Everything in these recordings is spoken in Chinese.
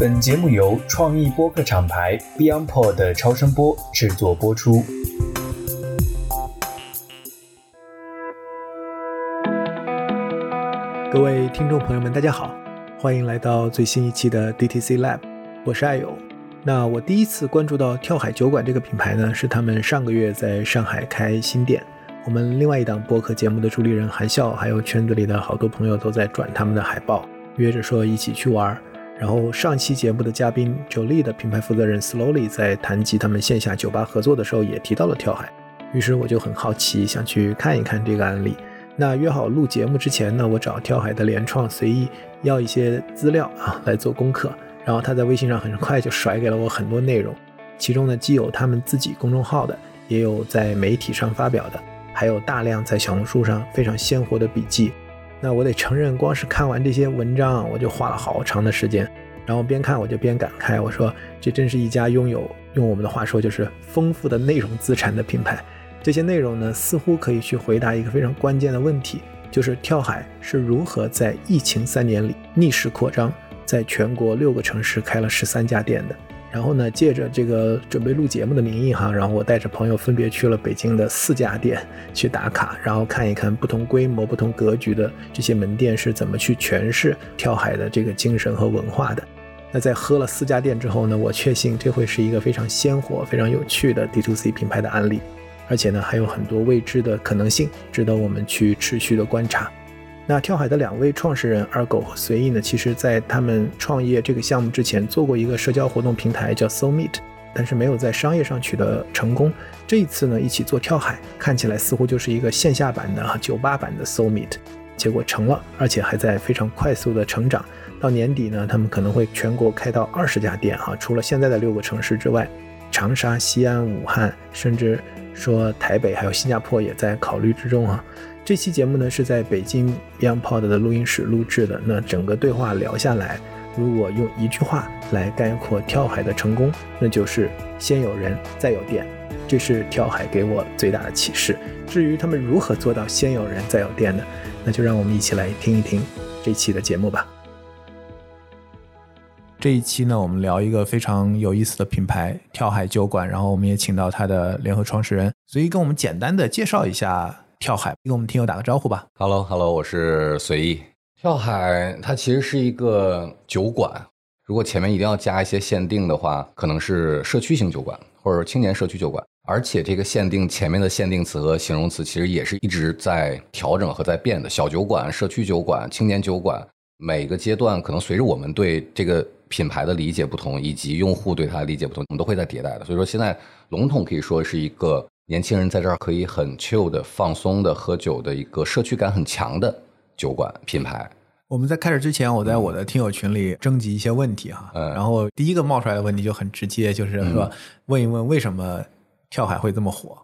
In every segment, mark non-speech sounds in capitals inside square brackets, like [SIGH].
本节目由创意播客厂牌 BeyondPod 的超声波制作播出。各位听众朋友们，大家好，欢迎来到最新一期的 DTC Lab，我是爱友。那我第一次关注到跳海酒馆这个品牌呢，是他们上个月在上海开新店。我们另外一档播客节目的主理人韩笑，还有圈子里的好多朋友都在转他们的海报，约着说一起去玩。然后上期节目的嘉宾 Jolie 的品牌负责人 Slowly 在谈及他们线下酒吧合作的时候，也提到了跳海。于是我就很好奇，想去看一看这个案例。那约好录节目之前呢，我找跳海的联创随意要一些资料啊来做功课。然后他在微信上很快就甩给了我很多内容，其中呢既有他们自己公众号的，也有在媒体上发表的，还有大量在小红书上非常鲜活的笔记。那我得承认，光是看完这些文章，我就花了好长的时间。然后边看我就边感慨，我说这真是一家拥有用我们的话说就是丰富的内容资产的品牌。这些内容呢，似乎可以去回答一个非常关键的问题，就是跳海是如何在疫情三年里逆势扩张，在全国六个城市开了十三家店的。然后呢，借着这个准备录节目的名义哈，然后我带着朋友分别去了北京的四家店去打卡，然后看一看不同规模、不同格局的这些门店是怎么去诠释跳海的这个精神和文化的。那在喝了四家店之后呢，我确信这会是一个非常鲜活、非常有趣的 D to C 品牌的案例，而且呢还有很多未知的可能性，值得我们去持续的观察。那跳海的两位创始人二狗和随意呢，其实在他们创业这个项目之前做过一个社交活动平台叫 So Meet，但是没有在商业上取得成功。这一次呢，一起做跳海，看起来似乎就是一个线下版的酒吧版的 So Meet，结果成了，而且还在非常快速的成长。到年底呢，他们可能会全国开到二十家店哈，除了现在的六个城市之外，长沙、西安、武汉，甚至说台北还有新加坡也在考虑之中哈。这期节目呢是在北京 BeyondPod 的录音室录制的。那整个对话聊下来，如果用一句话来概括跳海的成功，那就是先有人再有店。这是跳海给我最大的启示。至于他们如何做到先有人再有店呢？那就让我们一起来听一听这期的节目吧。这一期呢，我们聊一个非常有意思的品牌——跳海酒馆。然后我们也请到它的联合创始人，随意跟我们简单的介绍一下。跳海，跟我们听友打个招呼吧。Hello，Hello，我是随意。跳海它其实是一个酒馆，如果前面一定要加一些限定的话，可能是社区型酒馆或者青年社区酒馆。而且这个限定前面的限定词和形容词其实也是一直在调整和在变的。小酒馆、社区酒馆、青年酒馆，每个阶段可能随着我们对这个品牌的理解不同，以及用户对它的理解不同，我们都会在迭代的。所以说现在笼统可以说是一个。年轻人在这儿可以很 chill 的放松的喝酒的一个社区感很强的酒馆品牌。我们在开始之前，我在我的听友群里征集一些问题哈，然后第一个冒出来的问题就很直接，就是说问一问为什么跳海会这么火？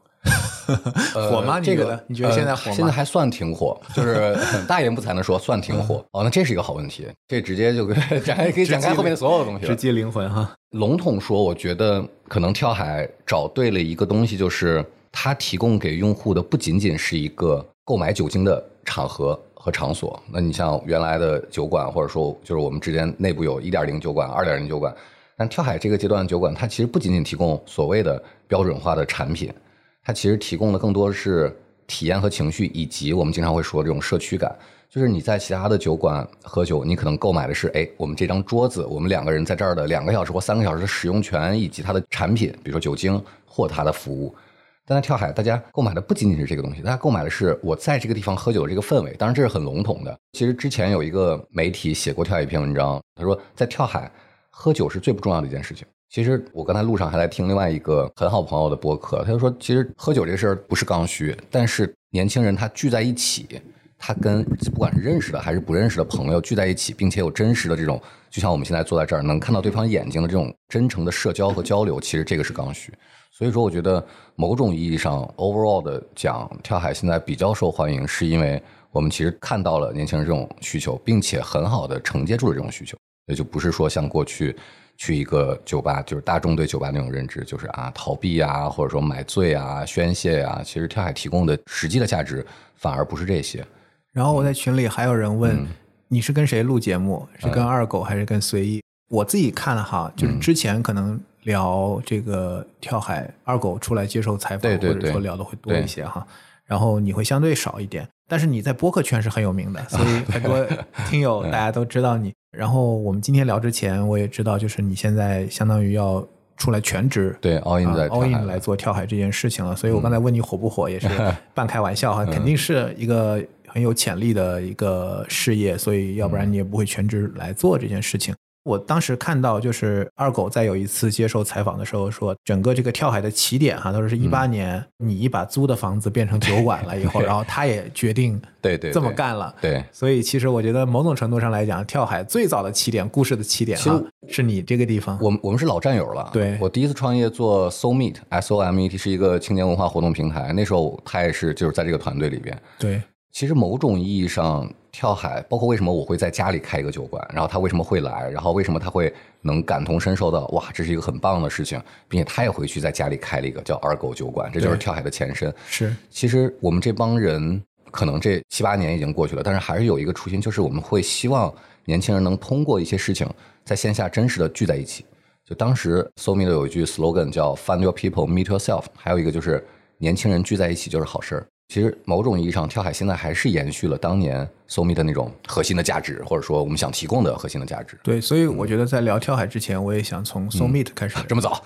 [LAUGHS] 火吗？这个你觉得现在火吗？现在还算挺火，[LAUGHS] 就是大言不惭的说算挺火。哦，那这是一个好问题，这直接就 [LAUGHS] 展开可以展开后面所有的东西，直击灵魂哈。笼统说，我觉得可能跳海找对了一个东西，就是它提供给用户的不仅仅是一个购买酒精的场合和场所。那你像原来的酒馆，或者说就是我们之间内部有一点零酒馆、二点零酒馆，但跳海这个阶段的酒馆，它其实不仅仅提供所谓的标准化的产品。它其实提供的更多的是体验和情绪，以及我们经常会说这种社区感。就是你在其他的酒馆喝酒，你可能购买的是，哎，我们这张桌子，我们两个人在这儿的两个小时或三个小时的使用权，以及它的产品，比如说酒精或它的服务。但在跳海，大家购买的不仅仅是这个东西，大家购买的是我在这个地方喝酒的这个氛围。当然，这是很笼统的。其实之前有一个媒体写过跳海一篇文章，他说在跳海喝酒是最不重要的一件事情。其实我刚才路上还在听另外一个很好朋友的播客，他就说，其实喝酒这事儿不是刚需，但是年轻人他聚在一起，他跟不管是认识的还是不认识的朋友聚在一起，并且有真实的这种，就像我们现在坐在这儿能看到对方眼睛的这种真诚的社交和交流，其实这个是刚需。所以说，我觉得某种意义上，overall 的讲，跳海现在比较受欢迎，是因为我们其实看到了年轻人这种需求，并且很好的承接住了这种需求，也就不是说像过去。去一个酒吧，就是大众对酒吧那种认知，就是啊逃避啊，或者说买醉啊、宣泄啊。其实跳海提供的实际的价值反而不是这些。然后我在群里还有人问，你是跟谁录节目？是跟二狗还是跟随意？我自己看了哈，就是之前可能聊这个跳海二狗出来接受采访，对对对或者说聊的会多一些哈，然后你会相对少一点，但是你在播客圈是很有名的，所以 [LAUGHS] 很多听友大家都知道你。然后我们今天聊之前，我也知道，就是你现在相当于要出来全职对 all in 在啊 all in 来做跳海这件事情了。所以我刚才问你火不火，也是 [LAUGHS] 半开玩笑哈，嗯肯定是一个很有潜力的一个事业，所以要不然你也不会全职来做这件事情。我当时看到，就是二狗在有一次接受采访的时候说，整个这个跳海的起点哈，都是一八嗯年你把租的房子变成酒馆了以后，然后他也决定对对这么干了。对，所以其实我觉得某种程度上来讲，跳海最早的起点，故事的起点哈，是你这个地方。我们我们是老战友了。对我第一次创业做 Soul Meet S O M E T 是一个青年文化活动平台，那时候他也是就是在这个团队里边。对其实某种意义上，跳海包括为什么我会在家里开一个酒馆，然后他为什么会来，然后为什么他会能感同身受到，哇，这是一个很棒的事情，并且他也回去在家里开了一个叫二狗酒馆，这就是跳海的前身。是其实我们这帮人可能这七八年已经过去了，但是还是有一个初心，就是我们会希望年轻人能通过一些事情，在线下真实的聚在一起。就当时 So Me 的有一句 slogan 叫 “Find your people, meet yourself”，还有一个就是年轻人聚在一起就是好事儿。其实某种意义上，跳海现在还是延续了当年 So Me 的那种核心的价值，或者说我们想提供的核心的价值。对，所以我觉得在聊跳海之前，我也想从 So Meet 开始。[LAUGHS] 这么早？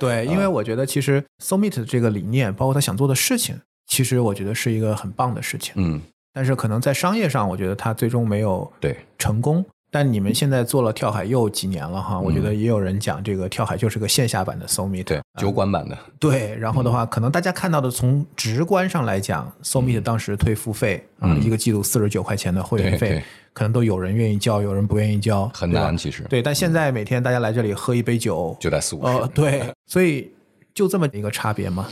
对，[LAUGHS] 因为我觉得其实 So Meet 这个理念，包括他想做的事情，其实我觉得是一个很棒的事情。嗯，但是可能在商业上，我觉得他最终没有对，成功。但你们现在做了跳海又几年了哈，我觉得也有人讲这个跳海就是个线下版的 So Meet。嗯对，酒馆版的，对，然后的话，可能大家看到的从直观上来讲，So Meet 当时退付费啊，嗯一个季度四十九块钱的会员费可能都有人愿意交，有人不愿意交，很难其实。对，但现在每天大家来这里喝一杯酒，就在四五十。呃，对，所以就这么一个差别嘛，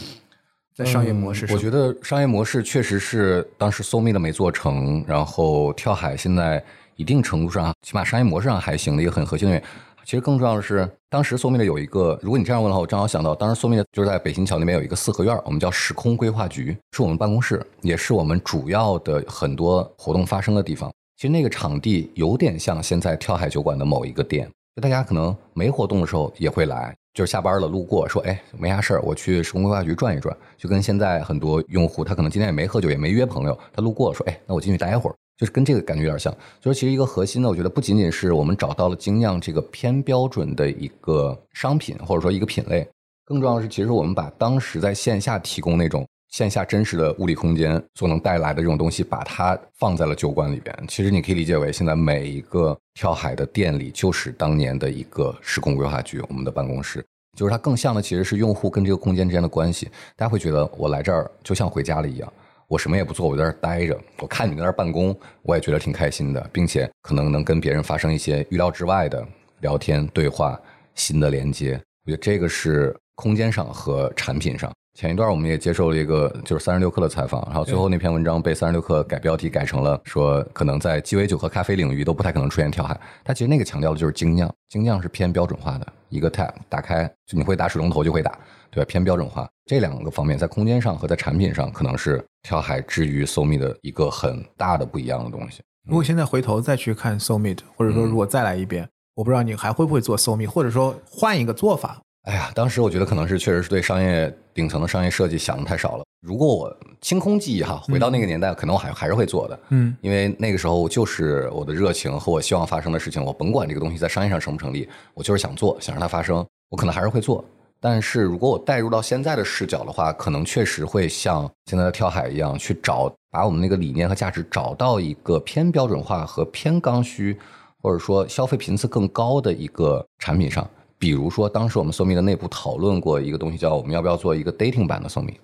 在商业模式上，嗯我觉得商业模式确实是当时 So Meet 没做成，然后跳海现在一定程度上，起码商业模式上还行的一个很核心的原因。其实更重要的是，当时 So Me 的有一个，如果你这样问的话，我正好想到，当时 So Me 的就是在北新桥那边有一个四合院，我们叫时空规划局，是我们办公室，也是我们主要的很多活动发生的地方。其实那个场地有点像现在跳海酒馆的某一个店，就大家可能没活动的时候也会来，就是下班了路过说，哎，没啥事儿，我去时空规划局转一转，就跟现在很多用户他可能今天也没喝酒，也没约朋友，他路过说，哎，那我进去待一会儿，就是跟这个感觉有点像。就是其实一个核心呢，我觉得不仅仅是我们找到了精酿这个偏标准的一个商品或者说一个品类，更重要的是，其实我们把当时在线下提供那种线下真实的物理空间所能带来的这种东西，把它放在了酒馆里边。其实你可以理解为，现在每一个跳海的店里就是当年的一个时空规划局，我们的办公室。就是它更像的其实是用户跟这个空间之间的关系。大家会觉得我来这儿就像回家了一样，我什么也不做，我在这儿待着，我看你在那儿办公，我也觉得挺开心的，并且可能能跟别人发生一些预料之外的聊天、对话、新的连接。我觉得这个是空间上和产品上。前一段我们也接受了一个就是三十六氪的采访，然后最后那篇文章被三十六氪改标题改成了说，可能在鸡尾酒和咖啡领域都不太可能出现跳海。它其实那个强调的就是精酿，精酿是偏标准化的一个 tap 打开，就你会打水龙头就会打，对吧？偏标准化这两个方面在空间上和在产品上，可能是跳海之于 SoMe 的一个很大的不一样的东西。如果现在回头再去看 So Meet，或者说如果再来一遍，我不知道你还会不会做 So Meet，或者说换一个做法。哎呀，当时我觉得可能是确实是对商业顶层的商业设计想的太少了。如果我清空记忆哈，回到那个年代，可能我还还是会做的。嗯，因为那个时候就是我的热情和我希望发生的事情，我甭管这个东西在商业上成不成立，我就是想做，想让它发生，我可能还是会做。但是如果我带入到现在的视角的话，可能确实会像现在的跳海一样，去找把我们那个理念和价值找到一个偏标准化和偏刚需，或者说消费频次更高的一个产品上。比如说，当时我们 SoMe 的内部讨论过一个东西，叫我们要不要做一个 dating 版的 SoMe。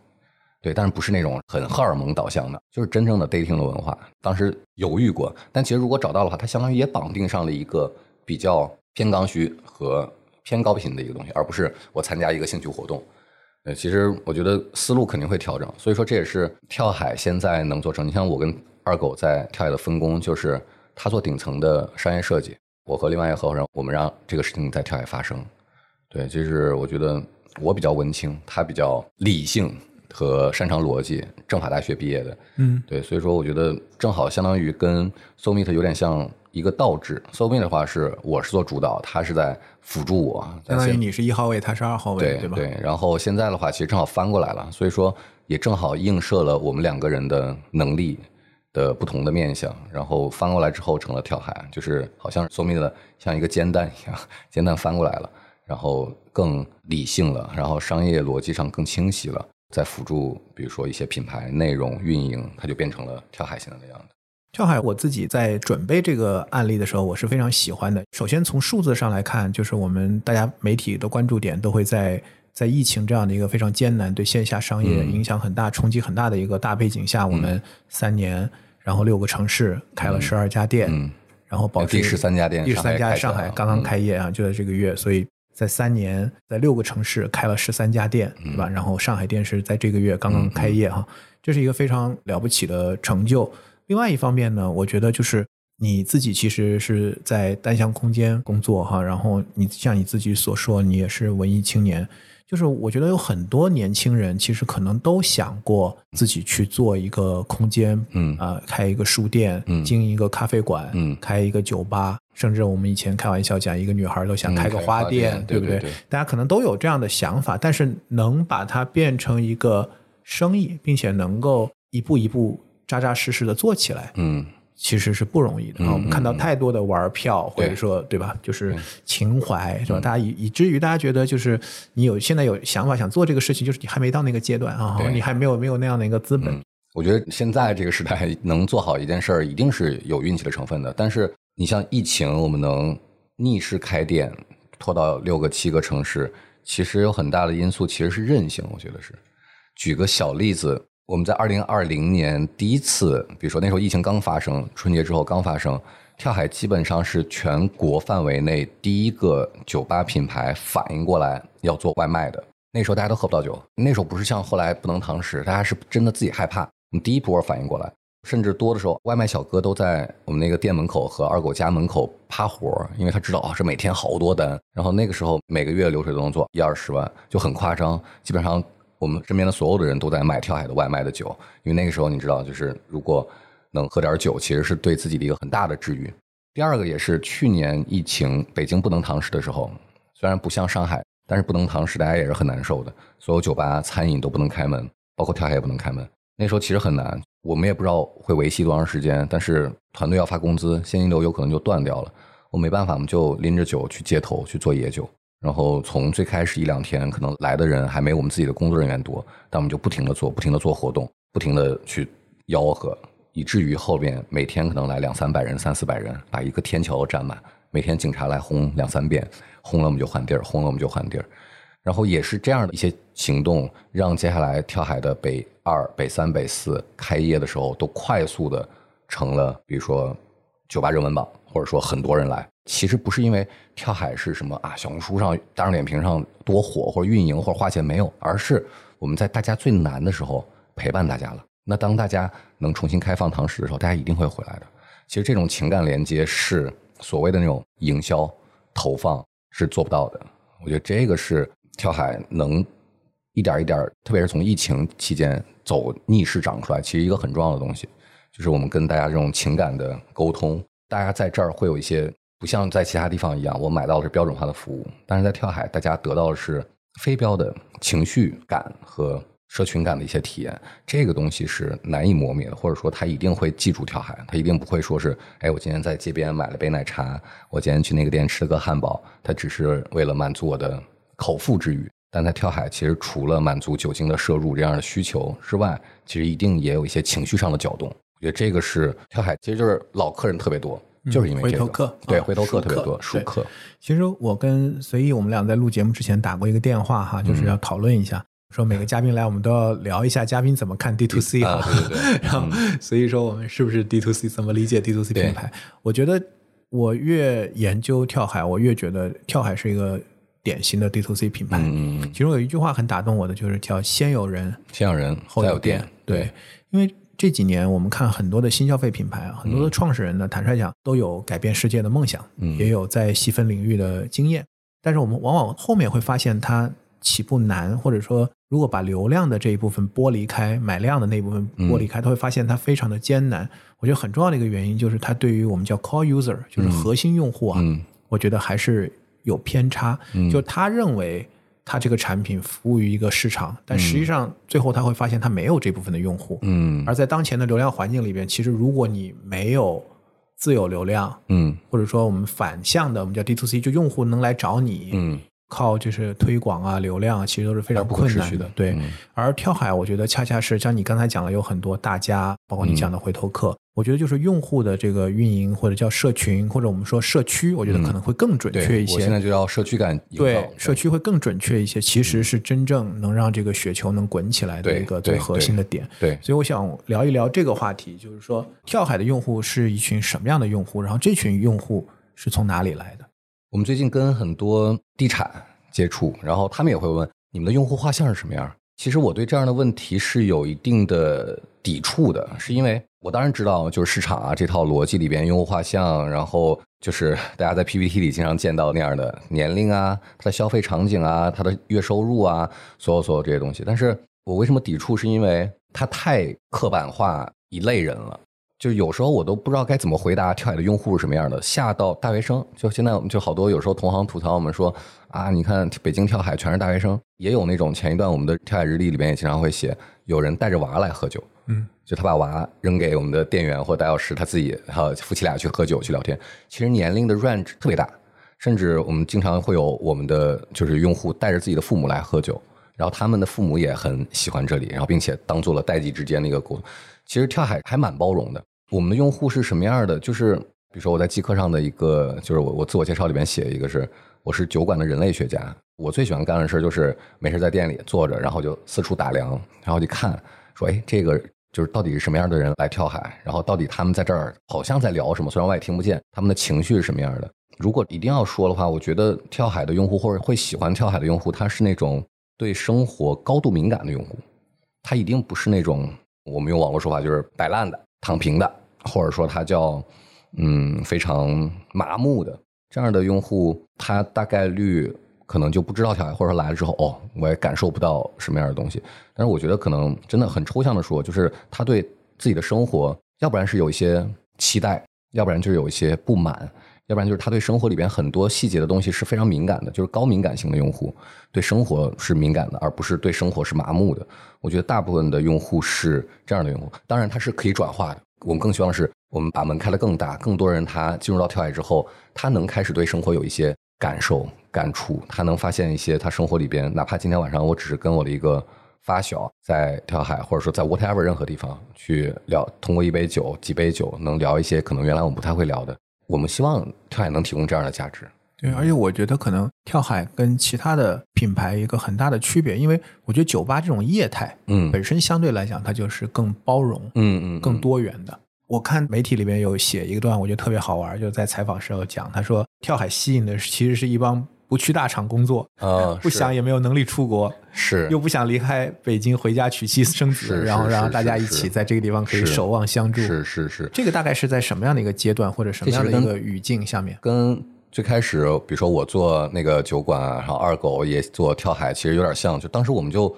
对，但是不是那种很荷尔蒙导向的，就是真正的 dating 的文化。当时犹豫过，但其实如果找到的话，它相当于也绑定上了一个比较偏刚需和偏高频的一个东西，而不是我参加一个兴趣活动。呃，其实我觉得思路肯定会调整，所以说这也是跳海现在能做成。你像我跟二狗在跳海的分工，就是他做顶层的商业设计，我和另外一个合伙人，我们让这个事情在跳海发生。对，就是我觉得我比较文青，他比较理性和擅长逻辑，政法大学毕业的。嗯，对，所以说我觉得正好相当于跟 Soul Meet 有点像一个倒置。Soulmate 的话是我是做主导，他是在辅助我，相当于你是一号位，他是二号位，吧？对对。然后现在的话，其实正好翻过来了，所以说也正好映射了我们两个人的能力的不同的面相。然后翻过来之后成了跳海，就是好像 So m 的像一个煎蛋一样，煎蛋翻过来了，然后更理性了，然后商业逻辑上更清晰了。在辅助，比如说一些品牌内容运营，它就变成了跳海现在的样子。跳海，我自己在准备这个案例的时候，我是非常喜欢的。首先从数字上来看，就是我们大家媒体的关注点都会在在疫情这样的一个非常艰难、对线下商业影响很大、冲击很大的一个大背景下，我们三年，然后六个城市开了十二家店，然后保持第十三家店，第十三家上海刚刚开业啊，就在这个月，所以。在三年，在六个城市开了十三家店，对吧？然后上海店是在这个月刚刚开业哈，这是一个非常了不起的成就。另外一方面呢，我觉得就是你自己其实是在单向空间工作哈，然后你像你自己所说，你也是文艺青年。就是我觉得有很多年轻人其实可能都想过自己去做一个空间，嗯啊，开一个书店，嗯，经营一个咖啡馆，嗯，开一个酒吧，甚至我们以前开玩笑讲，一个女孩都想开个花店，对不对？大家可能都有这样的想法，但是能把它变成一个生意，并且能够一步一步扎扎实实的做起来，嗯。其实是不容易的啊！我们看到太多的玩票，或者说对吧？就是情怀，是吧？大家以以至于大家觉得，就是你有现在有想法想做这个事情，就是你还没到那个阶段啊，你还没有没有那样的一个资本。我觉得现在这个时代能做好一件事儿，一定是有运气的成分的。但是你像疫情，我们能逆势开店，拖到六个七个城市，其实有很大的因素，其实是韧性。我觉得是。举个小例子。我们在二零二零年第一次，比如说那时候疫情刚发生，春节之后刚发生，跳海基本上是全国范围内第一个酒吧品牌反应过来要做外卖的。那时候大家都喝不到酒，那时候不是像后来不能堂食，大家是真的自己害怕。我们第一波反应过来，甚至多的时候，外卖小哥都在我们那个店门口和二狗家门口趴活，因为他知道啊，这每天好多单，然后那个时候每个月流水都能做一二十万，就很夸张，基本上。我们身边的所有的人都在买跳海的外卖的酒，因为那个时候你知道，就是如果能喝点酒，其实是对自己的一个很大的治愈。第二个也是去年疫情北京不能堂食的时候，虽然不像上海，但是不能堂食大家也是很难受的，所有酒吧餐饮都不能开门，包括跳海也不能开门。那时候其实很难，我们也不知道会维系多长时间，但是团队要发工资，现金流有可能就断掉了。我没办法，我们就拎着酒去街头去做野酒。然后从最开始一两天，可能来的人还没我们自己的工作人员多，但我们就不停的做，不停的做活动，不停的去吆喝，以至于后边每天可能来两三百人、三四百人，把一个天桥都占满。每天警察来轰两三遍，轰了我们就换地儿，轰了我们就换地儿。然后也是这样的一些行动，让接下来跳海的北二、北三、北四开业的时候，都快速的成了，比如说酒吧热门榜，或者说很多人来。其实不是因为跳海是什么啊，小红书上、大众点评上多火，或者运营或者花钱没有，而是我们在大家最难的时候陪伴大家了。那当大家能重新开放堂食的时候，大家一定会回来的。其实这种情感连接是所谓的那种营销投放是做不到的。我觉得这个是跳海能一点一点，特别是从疫情期间走逆势长出来，其实一个很重要的东西，就是我们跟大家这种情感的沟通。大家在这儿会有一些。不像在其他地方一样，我买到的是标准化的服务，但是在跳海，大家得到的是非标的情绪感和社群感的一些体验。这个东西是难以磨灭的，或者说他一定会记住跳海，他一定不会说是，哎，我今天在街边买了杯奶茶，我今天去那个店吃了个汉堡，他只是为了满足我的口腹之欲。但在跳海，其实除了满足酒精的摄入这样的需求之外，其实一定也有一些情绪上的搅动。我觉得这个是跳海，其实就是老客人特别多。就是因为回头客，对回头客特别多，熟客。其实我跟随意，我们俩在录节目之前打过一个电话哈，就是要讨论一下，说每个嘉宾来，我们都要聊一下嘉宾怎么看 D to C 啊，对对对。[LAUGHS] 然后所以说我们是不是 D to C，怎么理解 D to C 品牌？我觉得我越研究跳海，我越觉得跳海是一个典型的 D to C 品牌。嗯嗯。其中有一句话很打动我的，就是叫“先有人，先有人，后有店”。对，因为。这几年，我们看很多的新消费品牌啊，很多的创始人呢，坦率讲都有改变世界的梦想，也有在细分领域的经验。但是我们往往后面会发现，它起步难，或者说如果把流量的这一部分剥离开，买量的那一部分剥离开，他会发现它非常的艰难。我觉得很重要的一个原因就是它对于我们叫 core user，就是核心用户啊，嗯我觉得还是有偏差。就他认为他这个产品服务于一个市场，但实际上最后他会发现他没有这部分的用户。嗯。而在当前的流量环境里边，其实如果你没有自有流量，嗯。或者说我们反向的，我们叫 D to C，就用户能来找你，嗯靠就是推广啊、流量啊，其实都是非常困难的对，嗯而跳海，我觉得恰恰是像你刚才讲了，有很多大家，包括你讲的回头客，我觉得就是用户的这个运营或者叫社群，或者我们说社区，我觉得可能会更准，确一些。我现在就要社区感对，社区会更准确一些，其实是真正能让这个雪球能滚起来的一个最核心的点。对所以我想聊一聊这个话题，就是说跳海的用户是一群什么样的用户，然后这群用户是从哪里来的？我们最近跟很多地产接触，然后他们也会问你们的用户画像是什么样。其实我对这样的问题是有一定的抵触的，是因为我当然知道，就是市场啊这套逻辑里边，用户画像，然后就是大家在 PPT 里经常见到那样的年龄啊、他的消费场景啊、他的月收入啊，所有所有这些东西。但是我为什么抵触？是因为它太刻板化一类人了。就有时候我都不知道该怎么回答跳海的用户是什么样的，吓到大学生，就现在我们就好多有时候同行吐槽我们说啊，你看北京跳海全是大学生，也有那种前一段我们的跳海日历里面也经常会写，有人带着娃来喝酒，嗯，就他把娃扔给我们的店员或带钥匙，他自己还有夫妻俩去喝酒去聊天，其实年龄的 range 特别大，甚至我们经常会有我们的就是用户带着自己的父母来喝酒，然后他们的父母也很喜欢这里，然后并且当做了代际之间的一个沟通。其实跳海还蛮包容的。我们的用户是什么样的？就是比如说我在极客上的一个，就是我我自我介绍里面写一个是我是酒馆的人类学家。我最喜欢干的事就是没事在店里坐着，然后就四处打量，然后去看，说哎这个就是到底是什么样的人来跳海，然后到底他们在这儿好像在聊什么，虽然我也听不见，他们的情绪是什么样的。如果一定要说的话，我觉得跳海的用户或者会喜欢跳海的用户，他是那种对生活高度敏感的用户，他一定不是那种我们用网络说法就是摆烂的、躺平的。或者说他叫嗯非常麻木的这样的用户，他大概率可能就不知道跳海，或者说来了之后哦，我也感受不到什么样的东西。但是我觉得可能真的很抽象的说，就是他对自己的生活，要不然是有一些期待，要不然就是有一些不满，要不然就是他对生活里边很多细节的东西是非常敏感的，就是高敏感型的用户对生活是敏感的，而不是对生活是麻木的。我觉得大部分的用户是这样的用户，当然它是可以转化的。我们更希望是，我们把门开得更大，更多人他进入到跳海之后，他能开始对生活有一些感受、感触，他能发现一些他生活里边，哪怕今天晚上我只是跟我的一个发小在跳海，或者说在 whatever 任何地方去聊，通过一杯酒、几杯酒，能聊一些可能原来我们不太会聊的。我们希望跳海能提供这样的价值。对，而且我觉得可能跳海跟其他的品牌一个很大的区别，因为我觉得酒吧这种业态，嗯。本身相对来讲它就是更包容，嗯嗯，更多元的。我看媒体里面有写一个段，我觉得特别好玩，就是在采访时候讲，他说跳海吸引的其实是一帮不去大厂工作，啊，[LAUGHS] 不想也没有能力出国，是。又不想离开北京回家娶妻生子，然后让大家一起在这个地方可以守望相助。是是是，这个大概是在什么样的一个阶段或者什么样的一个语境下面？跟最开始，比如说我做那个酒馆，然后二狗也做跳海，其实有点像。就当时我们就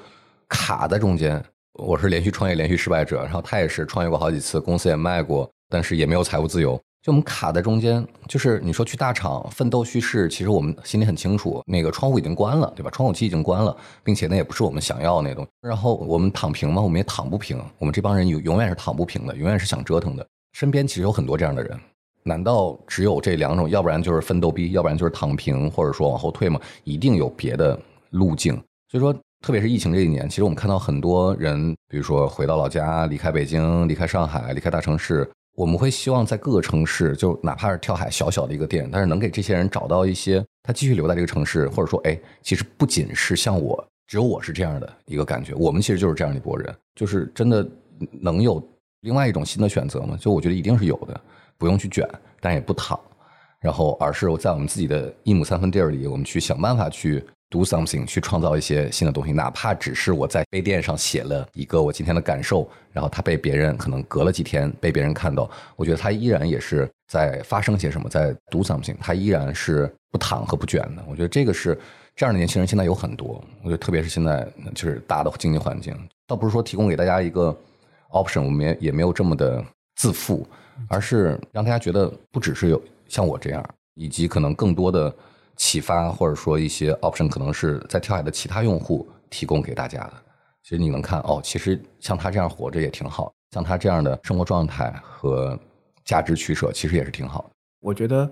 卡在中间，我是连续创业连续失败者，然后他也是创业过好几次，公司也卖过，但是也没有财务自由。就我们卡在中间，就是你说去大厂奋斗叙事，其实我们心里很清楚，那个窗户已经关了，对吧？窗户期已经关了，并且那也不是我们想要的那个东西。然后我们躺平吗？我们也躺不平。我们这帮人永永远是躺不平的，永远是想折腾的。身边其实有很多这样的人。难道只有这两种？要不然就是奋斗逼，要不然就是躺平，或者说往后退吗？一定有别的路径。所以说，特别是疫情这一年，其实我们看到很多人，比如说回到老家，离开北京，离开上海，离开大城市，我们会希望在各个城市，就哪怕是跳海小小的一个店，但是能给这些人找到一些他继续留在这个城市，或者说，哎，其实不仅是像我，只有我是这样的一个感觉，我们其实就是这样一拨人，就是真的能有另外一种新的选择吗？就我觉得一定是有的。不用去卷，但也不躺，然后而是在我们自己的一亩三分地儿里，我们去想办法去 do something，去创造一些新的东西，哪怕只是我在杯垫上写了一个我今天的感受，然后它被别人可能隔了几天被别人看到，我觉得它依然也是在发生些什么，在 do something，它依然是不躺和不卷的。我觉得这个是这样的年轻人现在有很多，我觉得特别是现在就是大的经济环境，倒不是说提供给大家一个 option，我们也也没有这么的自负，而是让大家觉得不只是有像我这样，以及可能更多的启发或者说一些 option，可能是在跳海的其他用户提供给大家的。其实你能看哦，其实像他这样活着也挺好，像他这样的生活状态和价值取舍，其实也是挺好的。我觉得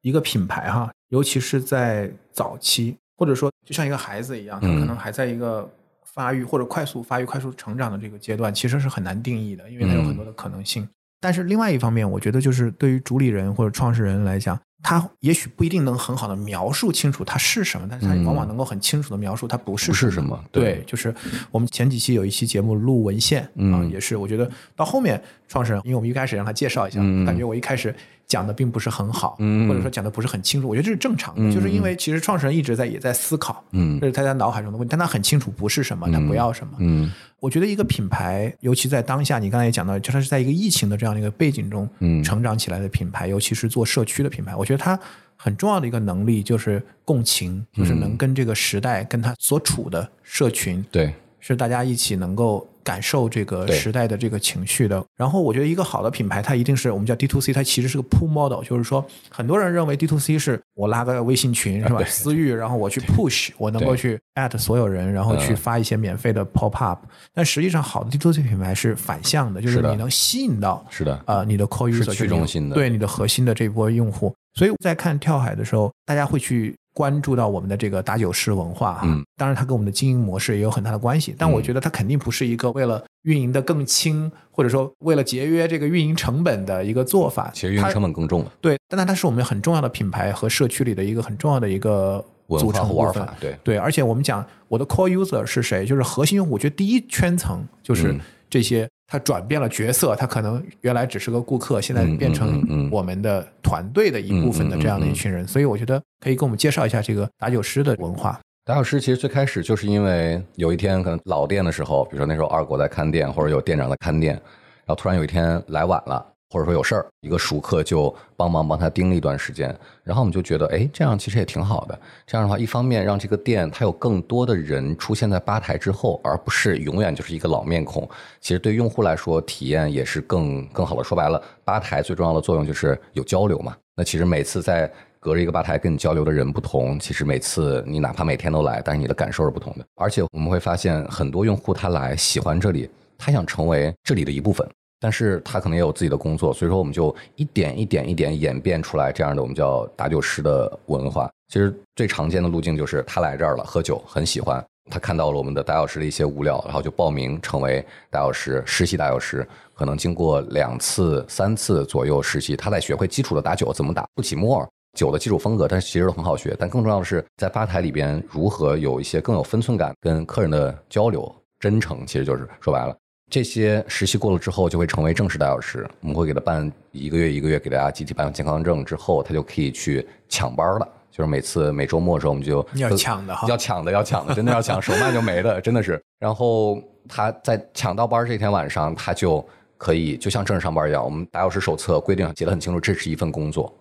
一个品牌哈，尤其是在早期，或者说就像一个孩子一样，他可能还在一个发育或者快速发育、快速成长的这个阶段，其实是很难定义的，因为它有很多的可能性。但是另外一方面，我觉得就是对于主理人或者创始人来讲。他也许不一定能很好的描述清楚它是什么，但是他往往能够很清楚的描述它不是是什么。对，就是我们前几期有一期节目录文献啊，也是我觉得到后面创始人，因为我们一开始让他介绍一下，嗯感觉我一开始讲的并不是很好，或者说讲的不是很清楚，我觉得这是正常的，就是因为其实创始人一直在也在思考，嗯，这是他在脑海中的问题，但他很清楚不是什么，他不要什么，嗯。我觉得一个品牌，尤其在当下，你刚才也讲到，就它是在一个疫情的这样的一个背景中，成长起来的品牌，尤其是做社区的品牌，我觉得它很重要的一个能力就是共情，就是能跟这个时代，跟他所处的社群，对，是大家一起能够。感受这个时代的这个情绪的，然后我觉得一个好的品牌，它一定是我们叫 D to C，它其实是个 pull model，就是说很多人认为 D to C 是我拉个微信群是吧，私域，然后我去 push，我能够去 at 所有人，然后去发一些免费的 pop up，但实际上好的 D to C 品牌是反向的，就是你能吸引到是的。呃你的 core user 去中心的。对你的核心的这波用户，所以在看跳海的时候，大家会去。关注到我们的这个打酒师文化嗯，当然它跟我们的经营模式也有很大的关系，但我觉得它肯定不是一个为了运营的更轻，或者说为了节约这个运营成本的一个做法。其实运营成本更重了。对，但它是我们很重要的品牌和社区里的一个很重要的一个组成部分。对对，而且我们讲我的 core user 是谁，就是核心用户。我觉得第一圈层就是这些。他转变了角色，他可能原来只是个顾客，现在变成我们的团队的一部分的这样的一群人。所以我觉得可以给我们介绍一下这个打酒师的文化。打酒师其实最开始就是因为有一天可能老店的时候，比如说那时候二狗在看店，或者有店长在看店，然后突然有一天来晚了。或者说有事儿，一个熟客就帮忙帮他盯了一段时间，然后我们就觉得，哎，这样其实也挺好的。这样的话，一方面让这个店它有更多的人出现在吧台之后，而不是永远就是一个老面孔。其实对用户来说，体验也是更更好的。说白了，吧台最重要的作用就是有交流嘛。那其实每次在隔着一个吧台跟你交流的人不同，其实每次你哪怕每天都来，但是你的感受是不同的。而且我们会发现，很多用户他来喜欢这里，他想成为这里的一部分。但是他可能也有自己的工作，所以说我们就一点一点一点演变出来这样的我们叫打酒师的文化。其实最常见的路径就是他来这儿了，喝酒很喜欢，他看到了我们的打酒师的一些物料，然后就报名成为打酒师，实习打酒师。可能经过两次、三次左右实习，他在学会基础的打酒怎么打，不起沫，酒的基础风格，但是其实都很好学。但更重要的是在吧台里边如何有一些更有分寸感，跟客人的交流真诚，其实就是说白了。这些实习过了之后，就会成为正式大教师。我们会给他办一个月一个月，给大家集体办健康证之后，他就可以去抢班了。就是每次每周末的时候，我们就要抢的哈，要抢的要抢的，真的要抢，手慢就没的，真的是。然后他在抢到班这天晚上，他就可以就像正式上班一样。我们打教师手册规定写的很清楚，这是一份工作。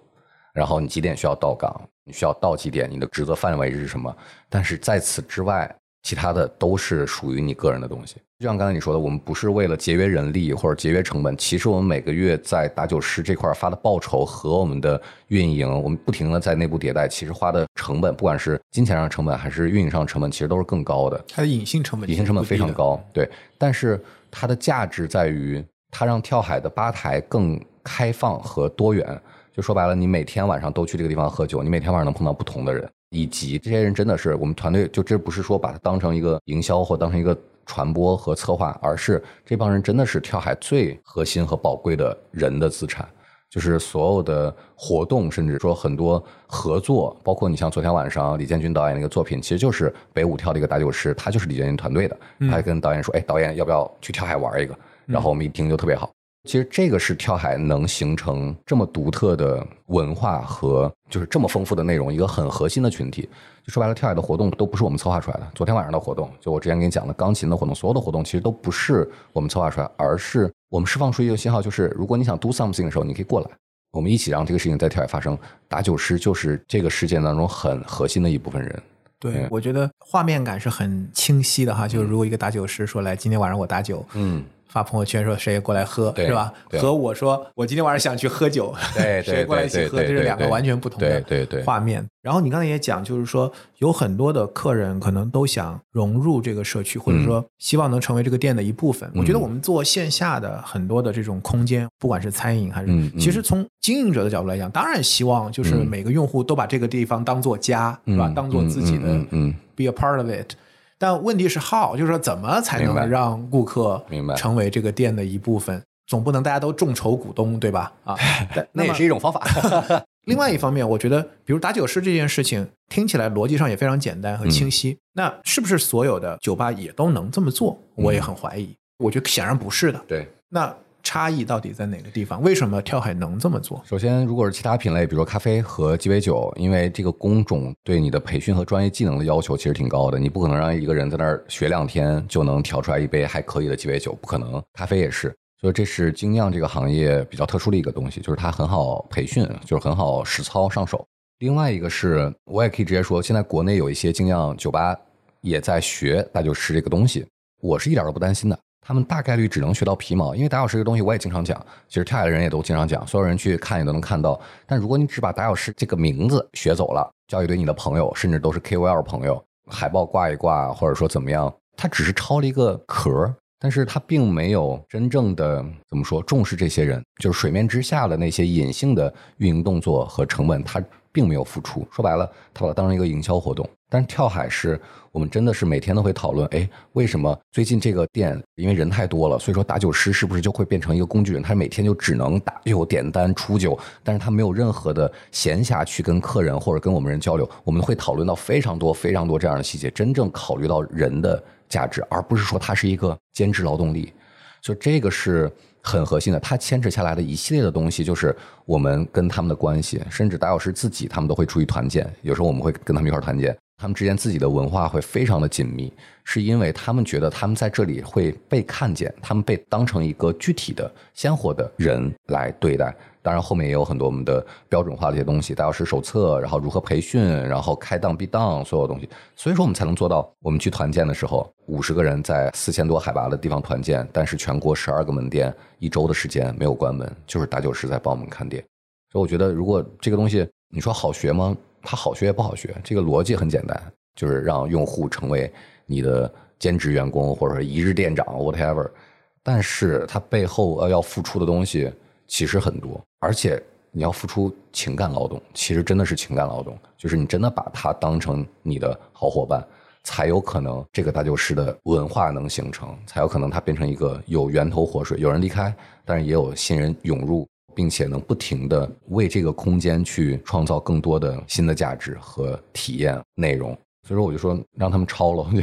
然后你几点需要到岗？你需要到几点？你的职责范围是什么？但是在此之外。其他的都是属于你个人的东西，就像刚才你说的，我们不是为了节约人力或者节约成本，其实我们每个月在打酒师这块发的报酬和我们的运营，我们不停的在内部迭代，其实花的成本，不管是金钱上成本还是运营上成本，其实都是更高的。它的隐性成本，隐性成本非常高，对。但是它的价值在于，它让跳海的吧台更开放和多元。就说白了，你每天晚上都去这个地方喝酒，你每天晚上能碰到不同的人。以及这些人真的是我们团队，就这不是说把它当成一个营销或当成一个传播和策划，而是这帮人真的是跳海最核心和宝贵的人的资产。就是所有的活动，甚至说很多合作，包括你像昨天晚上李建军导演那个作品，其实就是北舞跳的一个打酒师，他就是李建军团队的，他还跟导演说：“哎，导演要不要去跳海玩一个？”然后我们一听就特别好。其实这个是跳海能形成这么独特的文化和就是这么丰富的内容一个很核心的群体。就说白了，跳海的活动都不是我们策划出来的。昨天晚上的活动，就我之前给你讲的钢琴的活动，所有的活动其实都不是我们策划出来，而是我们释放出一个信号，就是如果你想 do something 的时候，你可以过来，我们一起让这个事情在跳海发生。打酒师就是这个事件当中很核心的一部分人。对嗯，我觉得画面感是很清晰的哈。就是如果一个打酒师说来，今天晚上我打酒，嗯，发朋友圈说谁过来喝，对是吧？和我说我今天晚上想去喝酒，[LAUGHS] 谁过来一起喝，这是两个完全不同的对对对画面。然后你刚才也讲，就是说有很多的客人可能都想融入这个社区，或者说希望能成为这个店的一部分。我觉得我们做线下的很多的这种空间，不管是餐饮还是，其实从经营者的角度来讲，当然希望就是嗯每个用户都把这个地方当做家，是吧？嗯当做自己的嗯 be a part of it。但问题是 how，就是说怎么才能让顾客明白成为这个店的一部分？总不能大家都众筹股东，对吧？啊，[LAUGHS] 那也是一种方法。[LAUGHS] 另外一方面，我觉得，比如打酒师这件事情，听起来逻辑上也非常简单和清晰。那是不是所有的酒吧也都能这么做？我也很怀疑。我觉得显然不是的。对，那差异到底在哪个地方？为什么跳海能这么做？首先，如果是其他品类，比如说咖啡和鸡尾酒，因为这个工种对你的培训和专业技能的要求其实挺高的，你不可能让一个人在那儿学两天就能调出来一杯还可以的鸡尾酒，不可能。咖啡也是，所以这是精酿这个行业比较特殊的一个东西，就是它很好培训，就是很好实操上手。另外一个是，我也可以直接说，现在国内有一些精酿酒吧也在学打酒师这个东西，我是一点都不担心的。他们大概率只能学到皮毛，因为打小师这个东西我也经常讲，其实跳海的人也都经常讲，所有人去看也都能看到。但如果你只把打小师这个名字学走了，教一堆你的朋友，甚至都是 KOL 朋友，海报挂一挂，或者说怎么样，他只是抄了一个壳，但是他并没有真正的怎么说重视这些人，就是水面之下的那些隐性的运营动作和成本，他并没有付出。说白了，他把它当成一个营销活动。但是跳海是我们真的是每天都会讨论，哎，为什么最近这个店因为人太多了，所以说打酒师是不是就会变成一个工具人？他每天就只能打酒、点单、出酒，但是他没有任何的闲暇去跟客人或者跟我们人交流。我们会讨论到非常多、非常多这样的细节，真正考虑到人的价值，而不是说他是一个兼职劳动力。所以这个是很核心的，它牵扯下来的一系列的东西，就是我们跟他们的关系，甚至打小师自己，他们都会出去团建，有时候我们会跟他们一块儿团建，他们之间自己的文化会非常的紧密，是因为他们觉得他们在这里会被看见，他们被当成一个具体的、鲜活的人来对待。当然，后面也有很多我们的标准化的一些东西，大教师手册，然后如何培训，然后开档闭档，所有东西。所以说，我们才能做到，我们去团建的时候，五十个人在四千多海拔的地方团建，但是全国十二个门店，一周的时间没有关门，就是打酒师在帮我们看店。所以我觉得，如果这个东西你说好学吗？它好学也不好学。这个逻辑很简单，就是让用户成为你的兼职员工，或者说一日店长，whatever。但是它背后呃要付出的东西其实很多，而且你要付出情感劳动，其实真的是情感劳动，就是你真的把它当成你的好伙伴，才有可能这个打酒师的文化能形成，才有可能它变成一个有源头活水。有人离开，但是也有新人涌入，并且能不停的为这个空间去创造更多的新的价值和体验内容。所以说，我就说让他们抄了，就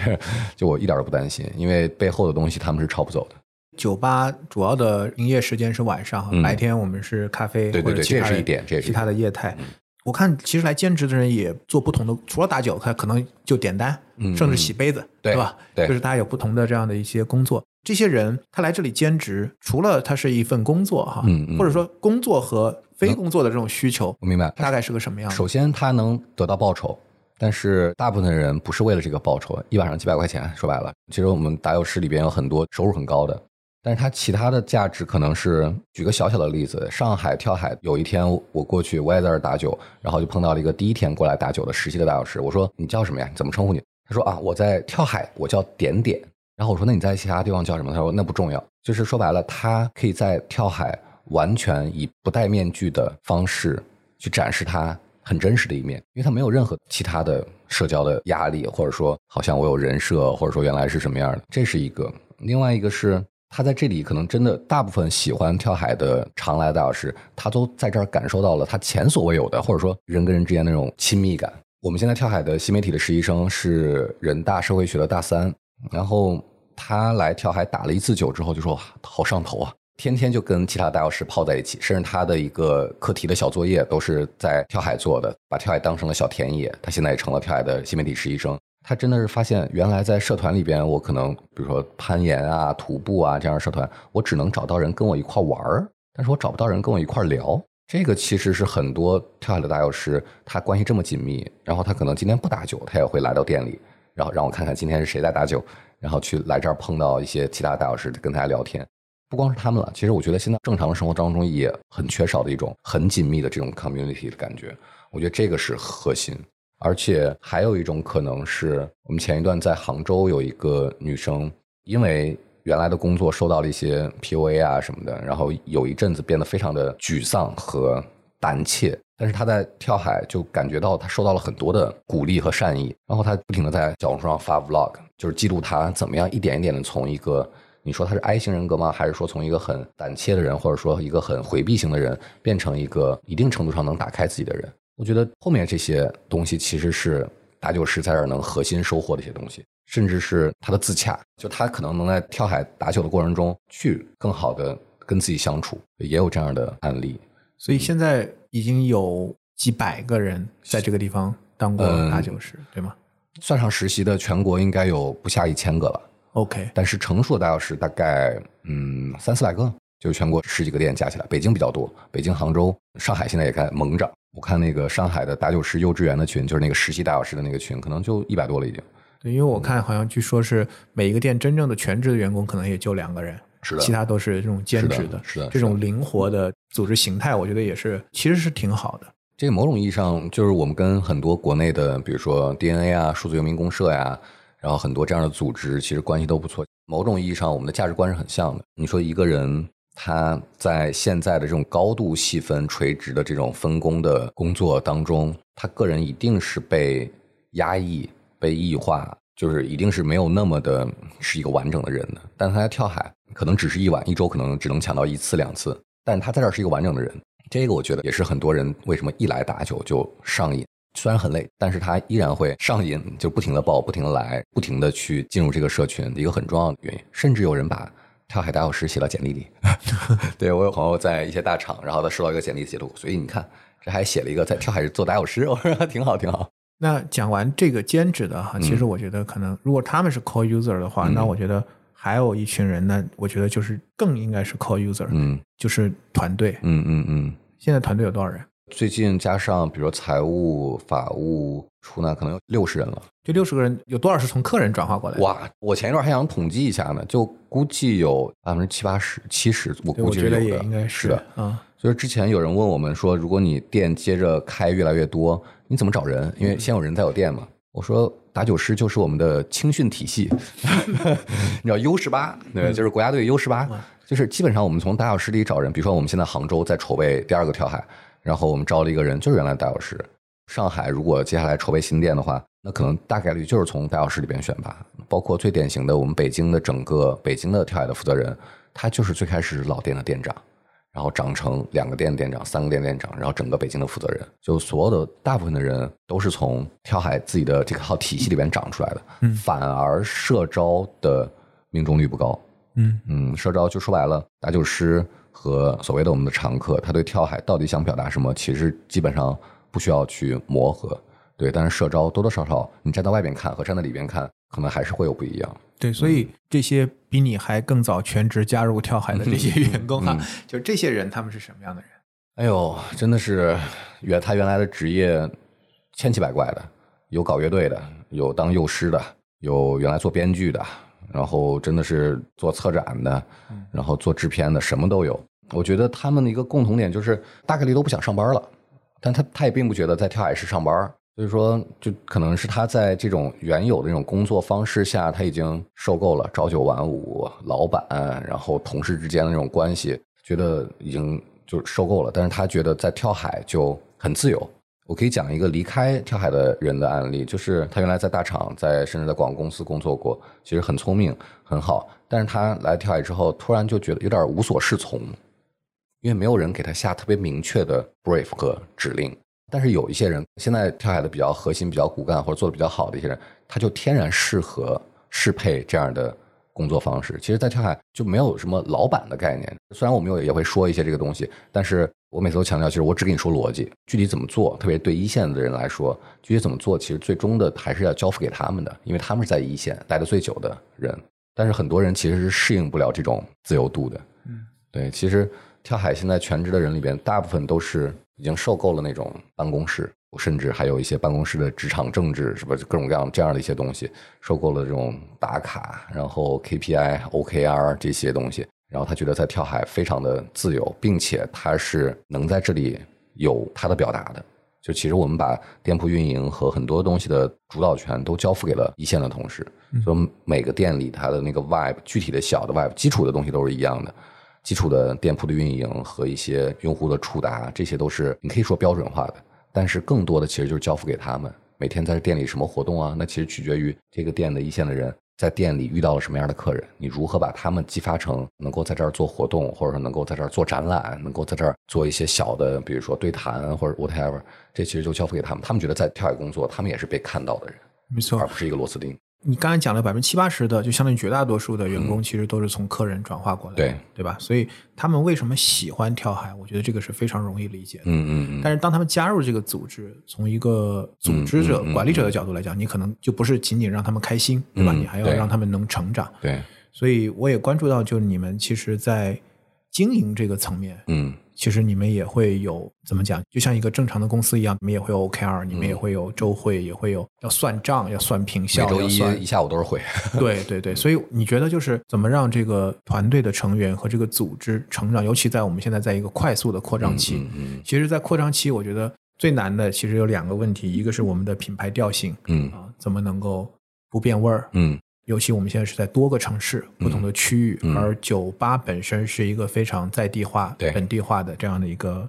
就我一点都不担心，因为背后的东西他们是抄不走的。酒吧主要的营业时间是晚上，嗯白天我们是咖啡对对或者其他的对这是一点这也是其他的业态。我看其实来兼职的人也做不同的，除了打酒，他可能就点单，嗯甚至洗杯子，对吧？对就是大家有不同的这样的一些工作。这些人他来这里兼职，除了他是一份工作哈，嗯嗯或者说工作和非工作的这种需求，我明白，大概是个什么样？首先，他能得到报酬，但是大部分人不是为了这个报酬，一晚上几百块钱，说白了，其实我们打油师里边有很多收入很高的，但是他其他的价值可能是，举个小小的例子，上海跳海有一天我过去，我也在这儿打酒，然后就碰到了一个第一天过来打酒的实习的打酒师，我说你叫什么呀？你怎么称呼你？他说啊，我在跳海，我叫点点。然后我说那你在其他地方叫什么？他说那不重要，就是说白了，他可以在跳海完全以不戴面具的方式去展示他很真实的一面，因为他没有任何其他的社交的压力，或者说好像我有人设，或者说原来是什么样的，这是一个。另外一个是他在这里可能真的大部分喜欢跳海的常来的大老师，他都在这儿感受到了他前所未有的，或者说人跟人之间那种亲密感。我们现在跳海的新媒体的实习生是人大社会学的大三，然后他来跳海打了一次酒之后就说哇好上头啊，天天就跟其他大药师泡在一起，甚至他的一个课题的小作业都是在跳海做的，把跳海当成了小田野。他现在也成了跳海的新媒体实习生。他真的是发现，原来在社团里边，我可能比如说攀岩啊、徒步啊这样的社团，我只能找到人跟我一块玩儿，但是我找不到人跟我一块聊。这个其实是很多跳海的打药师，他关系这么紧密，然后他可能今天不打酒，他也会来到店里，然后让我看看今天是谁在打酒，然后去来这儿碰到一些其他大老师跟大家聊天。不光是他们了，其实我觉得现在正常的生活当中也很缺少的一种很紧密的这种 community 的感觉。我觉得这个是核心，而且还有一种可能是我们前一段在杭州有一个女生，因为原来的工作受到了一些 PUA 啊什么的，然后有一阵子变得非常的沮丧和胆怯。但是她在跳海就感觉到她受到了很多的鼓励和善意，然后她不停的在小红书上发 vlog，就是记录他怎么样一点一点的从一个。你说他是 I 型人格吗？还是说从一个很胆怯的人，或者说一个很回避型的人，变成一个一定程度上能打开自己的人？我觉得后面这些东西其实是打酒师在这儿能核心收获的一些东西，甚至是他的自洽，就他可能能在跳海打酒的过程中去更好的跟自己相处，也有这样的案例。所以现在已经有几百个人在这个地方当过打酒师，对吗？算上实习的，全国应该有不下一千个了。OK，但是成熟的大教室大概嗯三四百个，就全国十几个店加起来，北京比较多，北京、杭州、上海现在也开始猛涨。我看那个上海的打酒师幼稚园的群，就是那个实习大教师的那个群，可能就一百多了已经。对，因为我看好像据说是每一个店真正的全职的员工可能也就两个人，是的，其他都是这种兼职的，是的，这种灵活的组织形态，我觉得也是其实是挺好的。这个某种意义上就是我们跟很多国内的，比如说 DNA 啊、数字游民公社呀。然后很多这样的组织其实关系都不错，某种意义上我们的价值观是很像的。你说一个人他在现在的这种高度细分、垂直的这种分工的工作当中，他个人一定是被压抑、被异化，就是一定是没有那么的是一个完整的人的。但他在跳海，可能只是一晚，一周可能只能抢到一次两次，但他在这儿是一个完整的人。这个我觉得也是很多人为什么一来打酒就上瘾。虽然很累，但是他依然会上瘾，就不停的报，不停的来，不停的去进入这个社群的一个很重要的原因。甚至有人把跳海大教师写到简历里。[LAUGHS] 对我有朋友在一些大厂，然后他收到一个简历记录，所以你看，这还写了一个在跳海做打教师，我说挺好，挺好。那讲完这个兼职的哈，其实我觉得可能如果他们是 core user 的话，那我觉得还有一群人呢，我觉得就是更应该是 core user，嗯，就是团队，嗯嗯嗯。现在团队有多少人？最近加上，比如财务、法务、出纳，可能有六十人了。这六十个人有多少是从客人转化过来？哇！我前一段还想统计一下呢，就估计有百分之七八十、七十，我估计觉得也应该是的。啊，就是之前有人问我们说，如果你店接着开越来越多，你怎么找人？因为先有人再有店嘛。我说打酒师就是我们的青训体系，[LAUGHS] 你知道 U 十八对，就是国家队 U 十八，就是基本上我们从打酒师里找人。比如说我们现在杭州在筹备第二个跳海。然后我们招了一个人，就是原来大教师。上海如果接下来筹备新店的话，那可能大概率就是从大教师里边选拔。包括最典型的，我们北京的整个北京的跳海的负责人，他就是最开始老店的店长，然后长成两个店店长、三个店店长，然后整个北京的负责人，就所有的大部分的人都是从跳海自己的这套体系里边长出来的。嗯，反而社招的命中率不高。嗯嗯，社招就说白了，打酒师。和所谓的我们的常客，他对跳海到底想表达什么，其实基本上不需要去磨合，对。但是社招多多少少，你站在外边看和站在里边看，可能还是会有不一样。对，所以这些比你还更早全职加入跳海的这些员工啊，[LAUGHS] 就这些人，他们是什么样的人？哎呦，真的是原他原来的职业千奇百怪的，有搞乐队的，有当幼师的，有原来做编剧的，然后真的是做策展的，然后做制片的，什么都有。我觉得他们的一个共同点就是大概率都不想上班了，但他他也并不觉得在跳海是上班，所以说就可能是他在这种原有的这种工作方式下，他已经受够了朝九晚五，老板然后同事之间的那种关系，觉得已经就受够了。但是他觉得在跳海就很自由。我可以讲一个离开跳海的人的案例，就是他原来在大厂，在甚至在广告公司工作过，其实很聪明很好，但是他来跳海之后，突然就觉得有点无所适从。因为没有人给他下特别明确的 brief 和指令，但是有一些人现在跳海的比较核心、比较骨干或者做的比较好的一些人，他就天然适合适配这样的工作方式。其实，在跳海就没有什么老板的概念。虽然我们有也会说一些这个东西，但是我每次都强调，其实我只跟你说逻辑，具体怎么做，特别对一线的人来说，具体怎么做，其实最终的还是要交付给他们的，因为他们是在一线待的最久的人。但是很多人其实是适应不了这种自由度的。嗯，对，其实。跳海现在全职的人里边，大部分都是已经受够了那种办公室，甚至还有一些办公室的职场政治，是吧？各种各样这样的一些东西，受够了这种打卡，然后 KPI、OKR 这些东西，然后他觉得在跳海非常的自由，并且他是能在这里有他的表达的。就其实我们把店铺运营和很多东西的主导权都交付给了一线的同事，所以每个店里它的那个 vibe，具体的小的 vibe，基础的东西都是一样的。基础的店铺的运营和一些用户的触达，这些都是你可以说标准化的。但是更多的其实就是交付给他们，每天在店里什么活动啊？那其实取决于这个店的一线的人在店里遇到了什么样的客人，你如何把他们激发成能够在这儿做活动，或者说能够在这儿做展览，能够在这儿做一些小的，比如说对谈或者 whatever，这其实就交付给他们。他们觉得在跳海工作，他们也是被看到的人，没错，而不是一个螺丝钉。你刚才讲了百分之七八十的，就相当于绝大多数的员工，其实都是从客人转化过来，对对吧？所以他们为什么喜欢跳海？我觉得这个是非常容易理解的。嗯嗯嗯。但是当他们加入这个组织，从一个组织者、管理者的角度来讲，你可能就不是仅仅让他们开心，对吧？你还要让他们能成长。对。所以我也关注到，就是你们其实，在经营这个层面，嗯。其实你们也会有怎么讲？就像一个正常的公司一样，你们也会有 OKR，你们也会有周会，也会有要算账、要算平效。每周一一下午都是会。[LAUGHS] 对对对，所以你觉得就是怎么让这个团队的成员和这个组织成长？尤其在我们现在在一个快速的扩张期。嗯。其实，在扩张期，我觉得最难的其实有两个问题，一个是我们的品牌调性，嗯啊，怎么能够不变味儿？嗯。尤其我们现在是在多个城市、不同的区域，而酒吧本身是一个非常在地化、本地化的这样的一个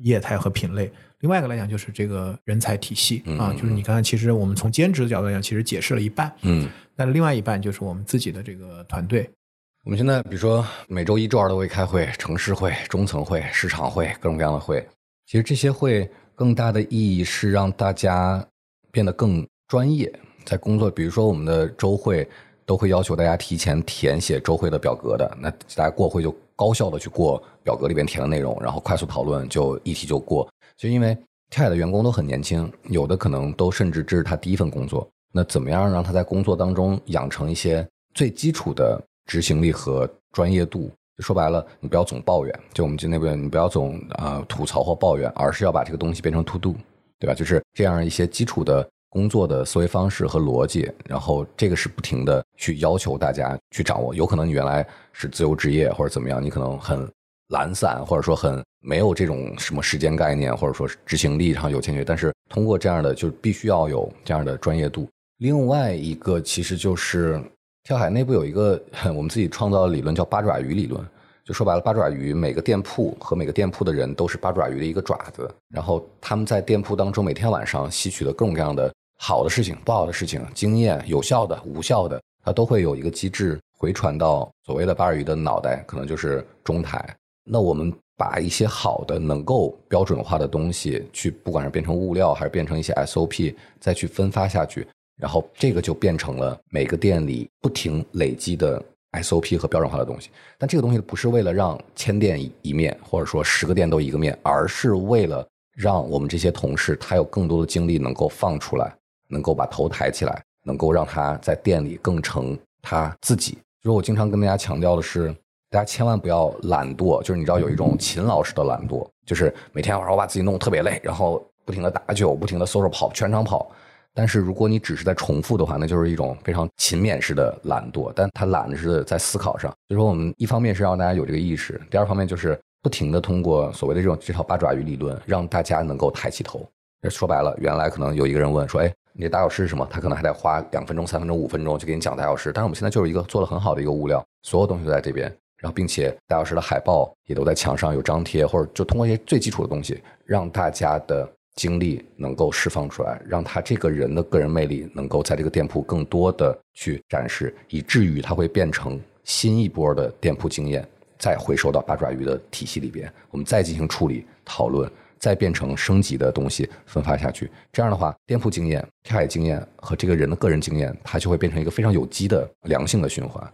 业态和品类。另外一个来讲，就是这个人才体系啊，就是你刚才其实我们从兼职的角度来讲，其实解释了一半，嗯，那另外一半就是我们自己的这个团队。我们现在比如说每周一、周二都会开会，城市会、中层会、市场会，各种各样的会。其实这些会更大的意义是让大家变得更专业。在工作，比如说我们的周会都会要求大家提前填写周会的表格的，那大家过会就高效的去过表格里边填的内容，然后快速讨论就一题就过。就因为跳海的员工都很年轻，有的可能都甚至这是他第一份工作，那怎么样让他在工作当中养成一些最基础的执行力和专业度？说白了，你不要总抱怨，就我们就那边你不要总啊吐槽或抱怨，而是要把这个东西变成 to do，对吧？就是这样一些基础的。工作的思维方式和逻辑，然后这个是不停的去要求大家去掌握。有可能你原来是自由职业或者怎么样，你可能很懒散，或者说很没有这种什么时间概念，或者说执行力上有欠缺。但是通过这样的，就必须要有这样的专业度。另外一个其实就是跳海内部有一个 [LAUGHS] 我们自己创造的理论，叫八爪鱼理论。就说白了，八爪鱼每个店铺和每个店铺的人都是八爪鱼的一个爪子，然后他们在店铺当中每天晚上吸取的各种各样的好的事情、不好的事情、经验、有效的、无效的，它都会有一个机制回传到所谓的八爪鱼的脑袋，可能就是中台。那我们把一些好的、能够标准化的东西，去不管是变成物料，还是变成一些 SOP，再去分发下去，然后这个就变成了每个店里不停累积的。SOP 和标准化的东西，但这个东西不是为了让千店一面，或者说十个店都一个面，而是为了让我们这些同事他有更多的精力能够放出来，能够把头抬起来，能够让他在店里更成他自己。就是我经常跟大家强调的是，大家千万不要懒惰，就是你知道有一种勤劳式的懒惰，就是每天晚上我把自己弄得特别累，然后不停的打酒，不停的嗖嗖跑全场跑。但是如果你只是在重复的话，那就是一种非常勤勉式的懒惰。但他懒的是在思考上，就是说我们一方面是让大家有这个意识，第二方面就是不停的通过所谓的这种这套八爪鱼理论，让大家能够抬起头。说白了，原来可能有一个人问说：“哎，你的打小师是什么？”他可能还得花两分钟、三分钟、五分钟就给你讲打小师。但是我们现在就是一个做的很好的一个物料，所有东西都在这边，然后并且大小师的海报也都在墙上有张贴，或者就通过一些最基础的东西，让大家的。精力能够释放出来，让他这个人的个人魅力能够在这个店铺更多的去展示，以至于他会变成新一波的店铺经验，再回收到八爪鱼的体系里边，我们再进行处理讨论，再变成升级的东西分发下去。这样的话，店铺经验、跳海经验和这个人的个人经验，它就会变成一个非常有机的良性的循环。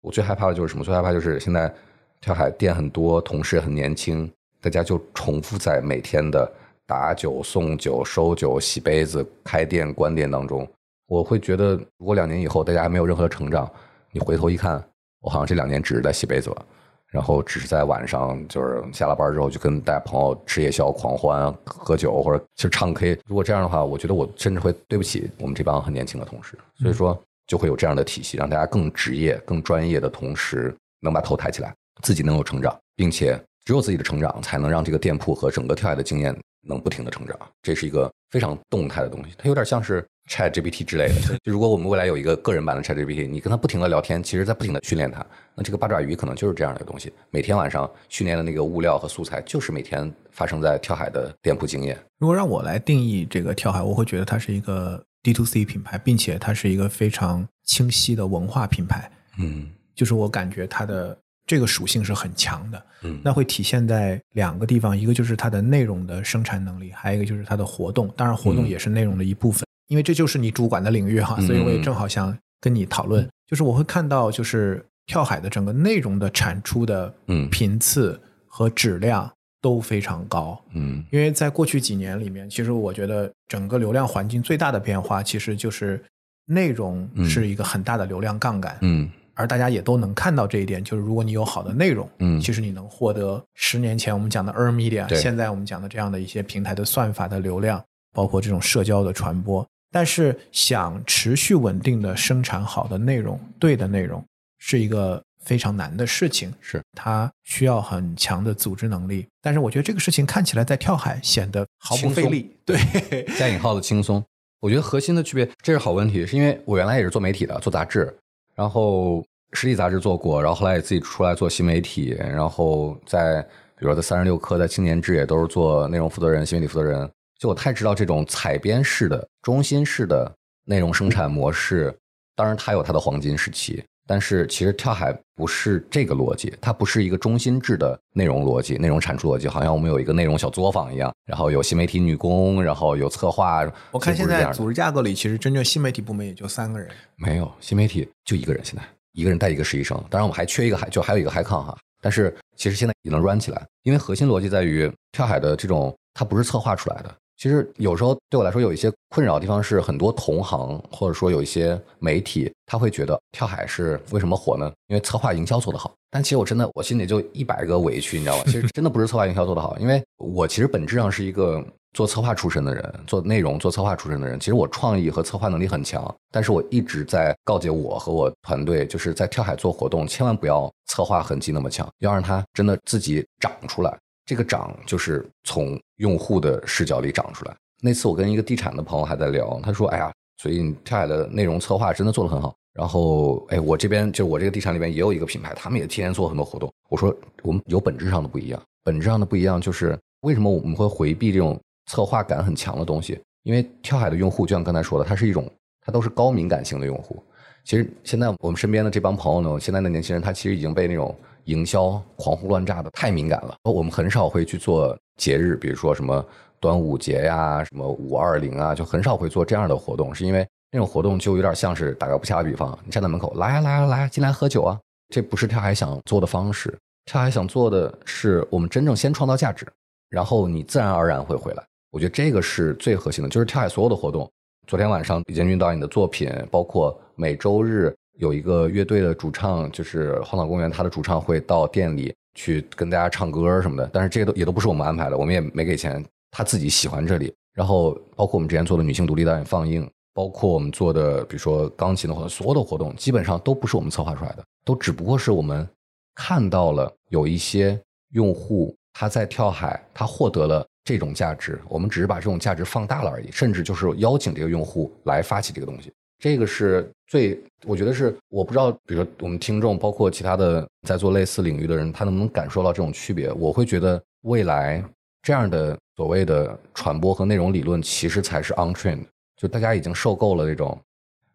我最害怕的就是什么？最害怕就是现在跳海店很多，同事很年轻，大家就重复在每天的。打酒、送酒、收酒、洗杯子、开店、关店当中，我会觉得，如果两年以后大家还没有任何的成长，你回头一看，我好像这两年只是在洗杯子了，然后只是在晚上就是下了班之后就跟大家朋友吃夜宵、狂欢、喝酒或者就唱 K。如果这样的话，我觉得我甚至会对不起我们这帮很年轻的同事。所以说就会有这样的体系，让大家更职业、更专业的同时，能把头抬起来，自己能有成长，并且只有自己的成长，才能让这个店铺和整个跳海的经验能不停的成长。这是一个非常动态的东西，它有点像是。Chat GPT 之类的，就如果我们未来有一个个人版的 Chat GPT，你跟他不停的聊天，其实在不停的训练它。那这个八爪鱼可能就是这样的东西，每天晚上训练的那个物料和素材，就是每天发生在跳海的店铺经验。如果让我来定义这个跳海，我会觉得它是一个 D to C 品牌，并且它是一个非常清晰的文化品牌。嗯，就是我感觉它的这个属性是很强的。嗯，那会体现在两个地方，一个就是它的内容的生产能力，还有一个就是它的活动。当然，活动也是内容的一部分。因为这就是你主管的领域哈，所以我也正好想跟你讨论。就是我会看到，就是跳海的整个内容的产出的频次和质量都非常高。嗯，因为在过去几年里面，其实我觉得整个流量环境最大的变化，其实就是内容是一个很大的流量杠杆。嗯，而大家也都能看到这一点，就是如果你有好的内容，嗯，其实你能获得十年前我们讲的 earn media，现在我们讲的这样的一些平台的算法的流量，包括这种社交的传播。但是想持续稳定的生产好的内容，对的内容，是一个非常难的事情。是它需要很强的组织能力。但是我觉得这个事情看起来在跳海显得毫不费力。[LAUGHS] 对，加引号的轻松。我觉得核心的区别，这是好问题，是因为我原来也是做媒体的，做杂志，然后实体杂志做过，然后后来也自己出来做新媒体，然后在比如说在三十六氪，在青年志也都是做内容负责人、新媒体负责人。就我太知道这种采编式的、中心式的内容生产模式，当然它有它的黄金时期，但是其实跳海不是这个逻辑，它不是一个中心制的内容逻辑、内容产出逻辑，好像我们有一个内容小作坊一样，然后有新媒体女工，然后有策划。我看现在组织架构里，其实真正新媒体部门也就三个人，没有新媒体就一个人，现在一个人带一个实习生，当然我们还缺一个海，就还有一个海康哈，但是其实现在也能 run 起来，因为核心逻辑在于跳海的这种，它不是策划出来的。其实有时候对我来说有一些困扰的地方是，很多同行或者说有一些媒体，他会觉得跳海是为什么火呢？因为策划营销做得好。但其实我真的我心里就一百个委屈，你知道吗？其实真的不是策划营销做得好，因为我其实本质上是一个做策划出身的人，做内容做策划出身的人。其实我创意和策划能力很强，但是我一直在告诫我和我团队，就是在跳海做活动，千万不要策划痕迹那么强，要让它真的自己长出来。这个长就是从用户的视角里长出来。那次我跟一个地产的朋友还在聊，他说：“哎呀，所以跳海的内容策划真的做得很好。”然后，哎，我这边就我这个地产里边也有一个品牌，他们也天天做很多活动。我说，我们有本质上的不一样，本质上的不一样就是为什么我们会回避这种策划感很强的东西？因为跳海的用户就像刚才说的，它是一种，它都是高敏感性的用户。其实现在我们身边的这帮朋友呢，现在的年轻人他其实已经被那种。营销狂轰乱炸的太敏感了，我们很少会去做节日，比如说什么端午节呀、什么五二零啊，就很少会做这样的活动，是因为那种活动就有点像是打个不恰的比方，你站在门口来呀来呀来进来喝酒啊，这不是跳海想做的方式。跳海想做的是我们真正先创造价值，然后你自然而然会回来。我觉得这个是最核心的，就是跳海所有的活动。昨天晚上李建军导演的作品，包括每周日。有一个乐队的主唱，就是荒岛公园，他的主唱会到店里去跟大家唱歌什么的。但是这些都也都不是我们安排的，我们也没给钱，他自己喜欢这里。然后包括我们之前做的女性独立导演放映，包括我们做的比如说钢琴的活动，所有的活动基本上都不是我们策划出来的，都只不过是我们看到了有一些用户他在跳海，他获得了这种价值，我们只是把这种价值放大了而已，甚至就是邀请这个用户来发起这个东西。这个是最，我觉得是我不知道，比如说我们听众，包括其他的在做类似领域的人，他能不能感受到这种区别？我会觉得未来这样的所谓的传播和内容理论，其实才是 on trend，就大家已经受够了这种，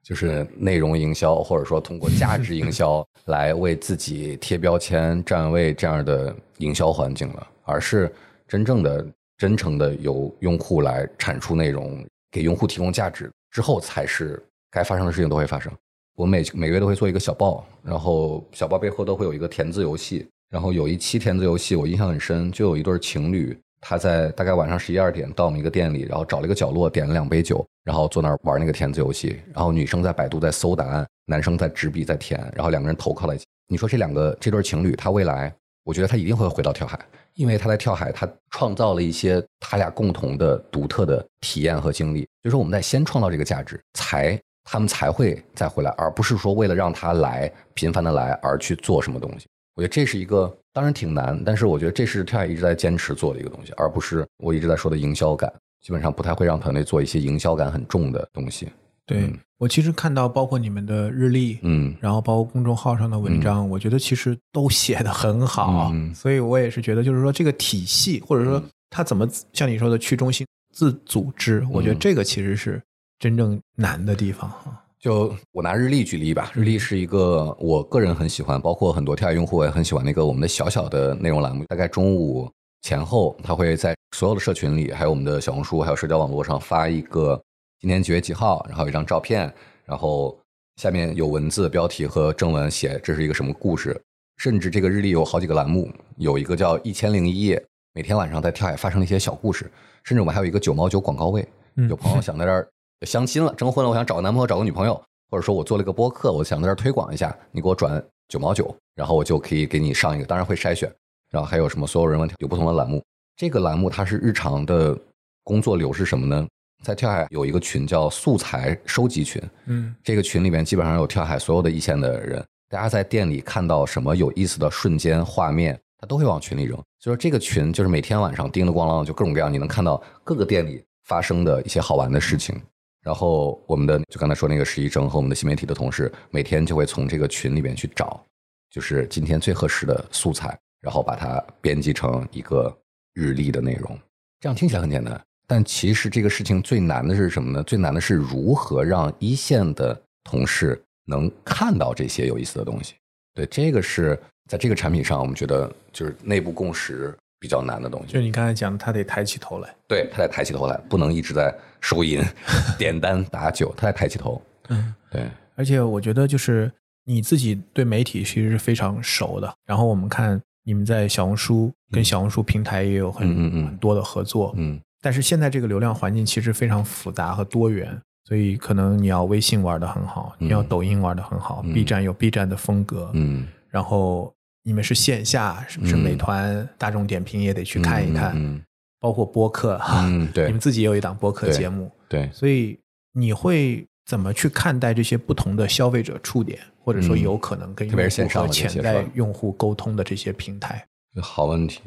就是内容营销，或者说通过价值营销 [LAUGHS] 来为自己贴标签、站位这样的营销环境了，而是真正的、真诚的由用户来产出内容，给用户提供价值之后，才是。该发生的事情都会发生。我每每个月都会做一个小报，然后小报背后都会有一个填字游戏。然后有一期填字游戏，我印象很深，就有一对情侣，他在大概晚上十一二点到我们一个店里，然后找了一个角落，点了两杯酒，然后坐那儿玩那个填字游戏。然后女生在百度在搜答案，男生在执笔在填，然后两个人投靠在一起。你说这两个这对情侣，他未来我觉得他一定会回到跳海，因为他在跳海，他创造了一些他俩共同的独特的体验和经历。就是说，我们在先创造这个价值，才他们才会再回来，而不是说为了让他来频繁的来而去做什么东西。我觉得这是一个当然挺难，但是我觉得这是跳海一直在坚持做的一个东西，而不是我一直在说的营销感。基本上不太会让团队做一些营销感很重的东西。对我其实看到包括你们的日历，嗯。然后包括公众号上的文章，我觉得其实都写的很好，嗯。所以我也是觉得，就是说这个体系，或者说它怎么像你说的去中心自组织，我觉得这个其实是真正难的地方哈。就我拿日历举例吧，日历是一个我个人很喜欢，包括很多跳跃用户也很喜欢那个我们的小小的内容栏目。大概中午前后，它会在所有的社群里，还有我们的小红书，还有社交网络上发一个今天几月几号，然后有一张照片，然后下面有文字标题和正文写这是一个什么故事。甚至这个日历有好几个栏目，有一个叫一千零一夜，每天晚上在跳海发生的一些小故事。甚至我们还有一个九毛九广告位，嗯有朋友想在这儿相亲了、征婚了，我想找个男朋友、找个女朋友，或者说我做了一个播客，我想在这儿推广一下，你给我转九毛九，然后我就可以给你上一个，当然会筛选。然后还有什么所有人问题有不同的栏目，这个栏目它是日常的工作流是什么呢？在跳海有一个群叫素材收集群，嗯这个群里面基本上有跳海所有的一线的人，大家在店里看到什么有意思的瞬间画面，他都会往群里扔。所以说这个群就是每天晚上叮了咣啷，就各种各样，你能看到各个店里发生的一些好玩的事情。然后我们的就刚才说那个实习生和我们的新媒体的同事，每天就会从这个群里面去找，就是今天最合适的素材，然后把它编辑成一个日历的内容。这样听起来很简单，但其实这个事情最难的是什么呢？最难的是如何让一线的同事能看到这些有意思的东西。对，这个是在这个产品上，我们觉得就是内部共识比较难的东西。就你刚才讲的，他得抬起头来。对，他得抬起头来，不能一直在收银、[LAUGHS] 点单、打酒，他得抬起头。嗯，对，而且我觉得就是你自己对媒体其实是非常熟的。然后我们看你们在小红书跟小红书平台也有很、嗯嗯嗯很多的合作，嗯但是现在这个流量环境其实非常复杂和多元，所以可能你要微信玩的很好，你要抖音玩的很好、嗯。B 站有 B 站的风格，嗯，然后你们是线下，是不是嗯。美团、大众点评也得去看一看，嗯。包括播客，嗯，对。你们自己也有一档播客节目，对，所以你会怎么去看待这些不同的消费者触点，或者说嗯。有可能跟用户和潜在用户沟通的这些平台？好问题。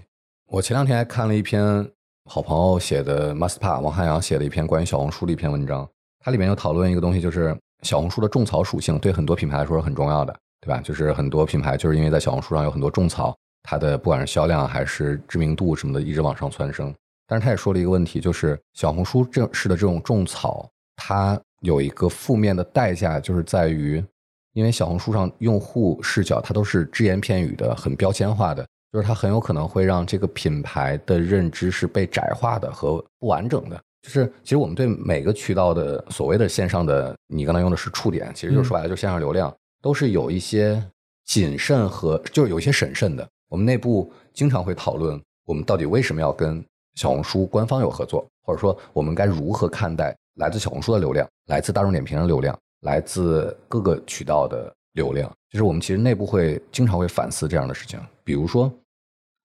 我前两天还看了一篇好朋友写的 Maspa 王汉阳写的一篇关于小红书的一篇文章，它里面就讨论一个东西，就是小红书的种草属性对很多品牌来说是很重要的，对吧？就是很多品牌就是因为在小红书上有很多种草，它的不管是销量还是知名度什么的，一直往上蹿升。但是他也说了一个问题，就是小红书正式的这种种草，它有一个负面的代价，就是在于，因为小红书上用户视角它都是只言片语的，很标签化的，就是它很有可能会让这个品牌的认知是被窄化的和不完整的。就是其实我们对每个渠道的所谓的线上的，你刚才用的是触点，其实就是说白了就是线上流量，都是有一些谨慎和就是有一些审慎的。我们内部经常会讨论，我们到底为什么要跟小红书官方有合作，或者说我们该如何看待来自小红书的流量、来自大众点评的流量、来自各个渠道的流量。就是我们其实内部会经常会反思这样的事情。比如说，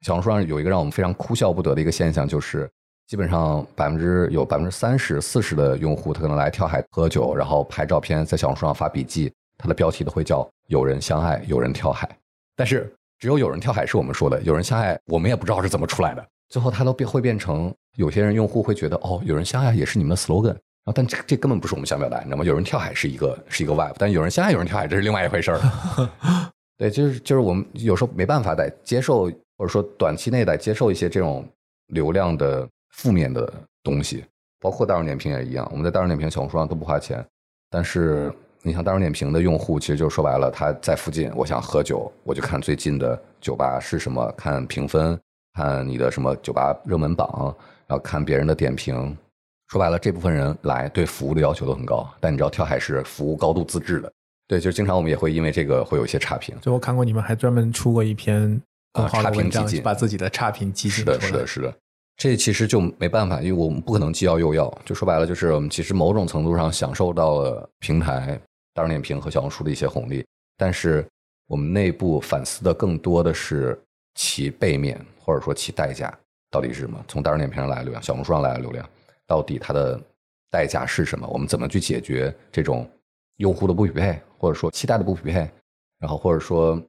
小红书上有一个让我们非常哭笑不得的一个现象，就是基本上百分之有百分之三十、四十的用户，他可能来跳海喝酒，然后拍照片，在小红书上发笔记，他的标题都会叫“有人相爱，有人跳海”，但是只有有人跳海是我们说的，有人相爱我们也不知道是怎么出来的。最后它都变会变成有些人用户会觉得哦，有人相爱也是你们的 slogan，然后但这这根本不是我们想表达，你知道吗？有人跳海是一个是一个 vibe，但有人相爱有人跳海这是另外一回事儿。[LAUGHS] 对，就是就是我们有时候没办法得接受，或者说短期内得接受一些这种流量的负面的东西，包括大众点评也一样。我们在大众点评、小红书上都不花钱，但是你像大众点评的用户，其实就说白了，他在附近，我想喝酒，我就看最近的酒吧是什么，看评分，看你的什么酒吧热门榜，然后看别人的点评。说白了，这部分人来对服务的要求都很高，但你知道跳海是服务高度自制的，对，就是经常我们也会因为这个会有一些差评。所以我看过你们还专门出过一篇更好啊差评的文章，集锦把自己的差评集是的，锦出来是的，。是的。这其实就没办法，因为我们不可能既要又要。就说白了，就是我们其实某种程度上享受到了平台、大众点评和小红书的一些红利，但是我们内部反思的更多的是其背面或者说其代价到底是什么？从大众点评上来的流量，小红书上来的流量，到底它的代价是什么？我们怎么去解决这种用户的不匹配，或者说期待的不匹配？然后或者说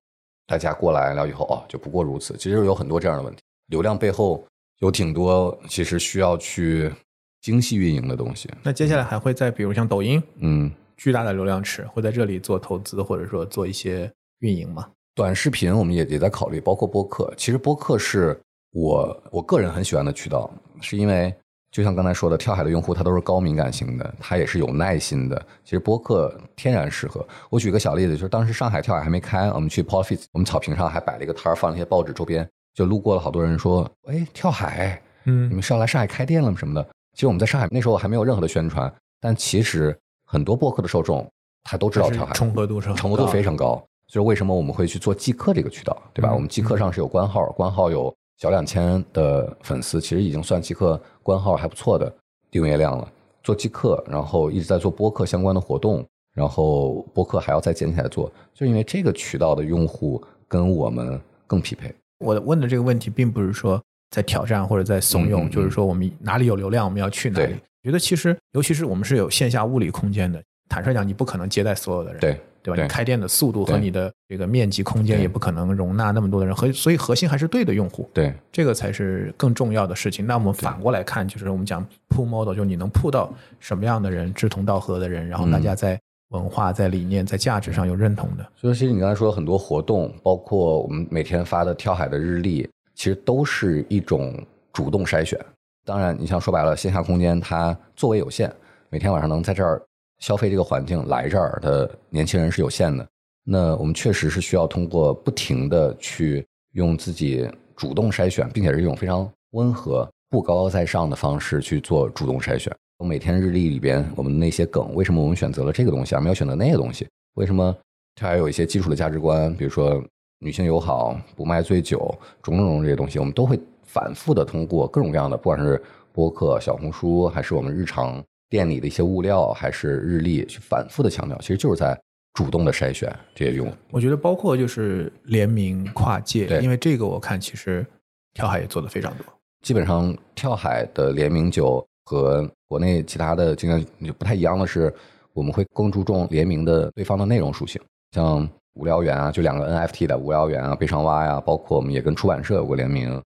大家过来了以后，哦，就不过如此。其实有很多这样的问题，流量背后有挺多其实需要去精细运营的东西。那接下来还会再比如像抖音，嗯，巨大的流量池，会在这里做投资，或者说做一些运营吗？短视频我们也也在考虑，包括播客。其实播客是我我个人很喜欢的渠道，是因为就像刚才说的，跳海的用户他都是高敏感型的，他也是有耐心的。其实播客天然适合。我举个小例子，就是当时上海跳海还没开，我们去 p o f i t 我们草坪上还摆了一个摊儿，放了一些报纸周边，就路过了好多人说：“哎，跳海，嗯你们是要来上海开店了吗？什么的？”其实我们在上海那时候还没有任何的宣传，但其实很多播客的受众他都知道跳海，重合度是重合度非常高。就是为什么我们会去做即刻这个渠道，对吧？嗯我们即刻上是有官号，官号有小两千的粉丝，其实已经算即刻官号还不错的订阅量了。做即刻，然后一直在做播客相关的活动，然后播客还要再捡起来做，就因为这个渠道的用户跟我们更匹配。我问的这个问题，并不是说在挑战或者在怂恿，嗯嗯嗯就是说我们哪里有流量，我们要去哪里。觉得其实，尤其是我们是有线下物理空间的，坦率讲，你不可能接待所有的人，对对吧？对你开店的速度和你的这个面积空间也不可能容纳那么多的人，和所以核心还是对的用户，对这个才是更重要的事情。那我们反过来看，就是我们讲 pull model，就是你能 pull 到什么样的人，志同道合的人，然后大嗯家在文化、在理念、在价值上有认同的。所以其实你刚才说很多活动，包括我们每天发的跳海的日历，其实都是一种主动筛选。当然，你像说白了，线下空间它座位有限，每天晚上能在这儿消费这个环境来这儿的年轻人是有限的。那我们确实是需要通过不停的去用自己主动筛选，并且是一种非常温和、不高高在上的方式去做主动筛选。我每天日历里边我们那些梗，为什么我们选择了这个东西，而没有选择那个东西？为什么它还有一些基础的价值观，比如说女性友好、不卖醉酒，种种种这些东西，我们都会反复的通过各种各样的，不管是播客、小红书，还是我们日常店里的一些物料，还是日历，去反复的强调，其实就是在主动的筛选这些用户。我觉得包括就是联名跨界对，因为这个我看其实跳海也做的非常多。基本上跳海的联名酒和国内其他的经验就不太一样的是，我们会更注重联名的对方的内容属性，像无聊猿啊，就两个 NFT 的无聊猿啊、悲伤蛙呀、包括我们也跟出版社有过联名。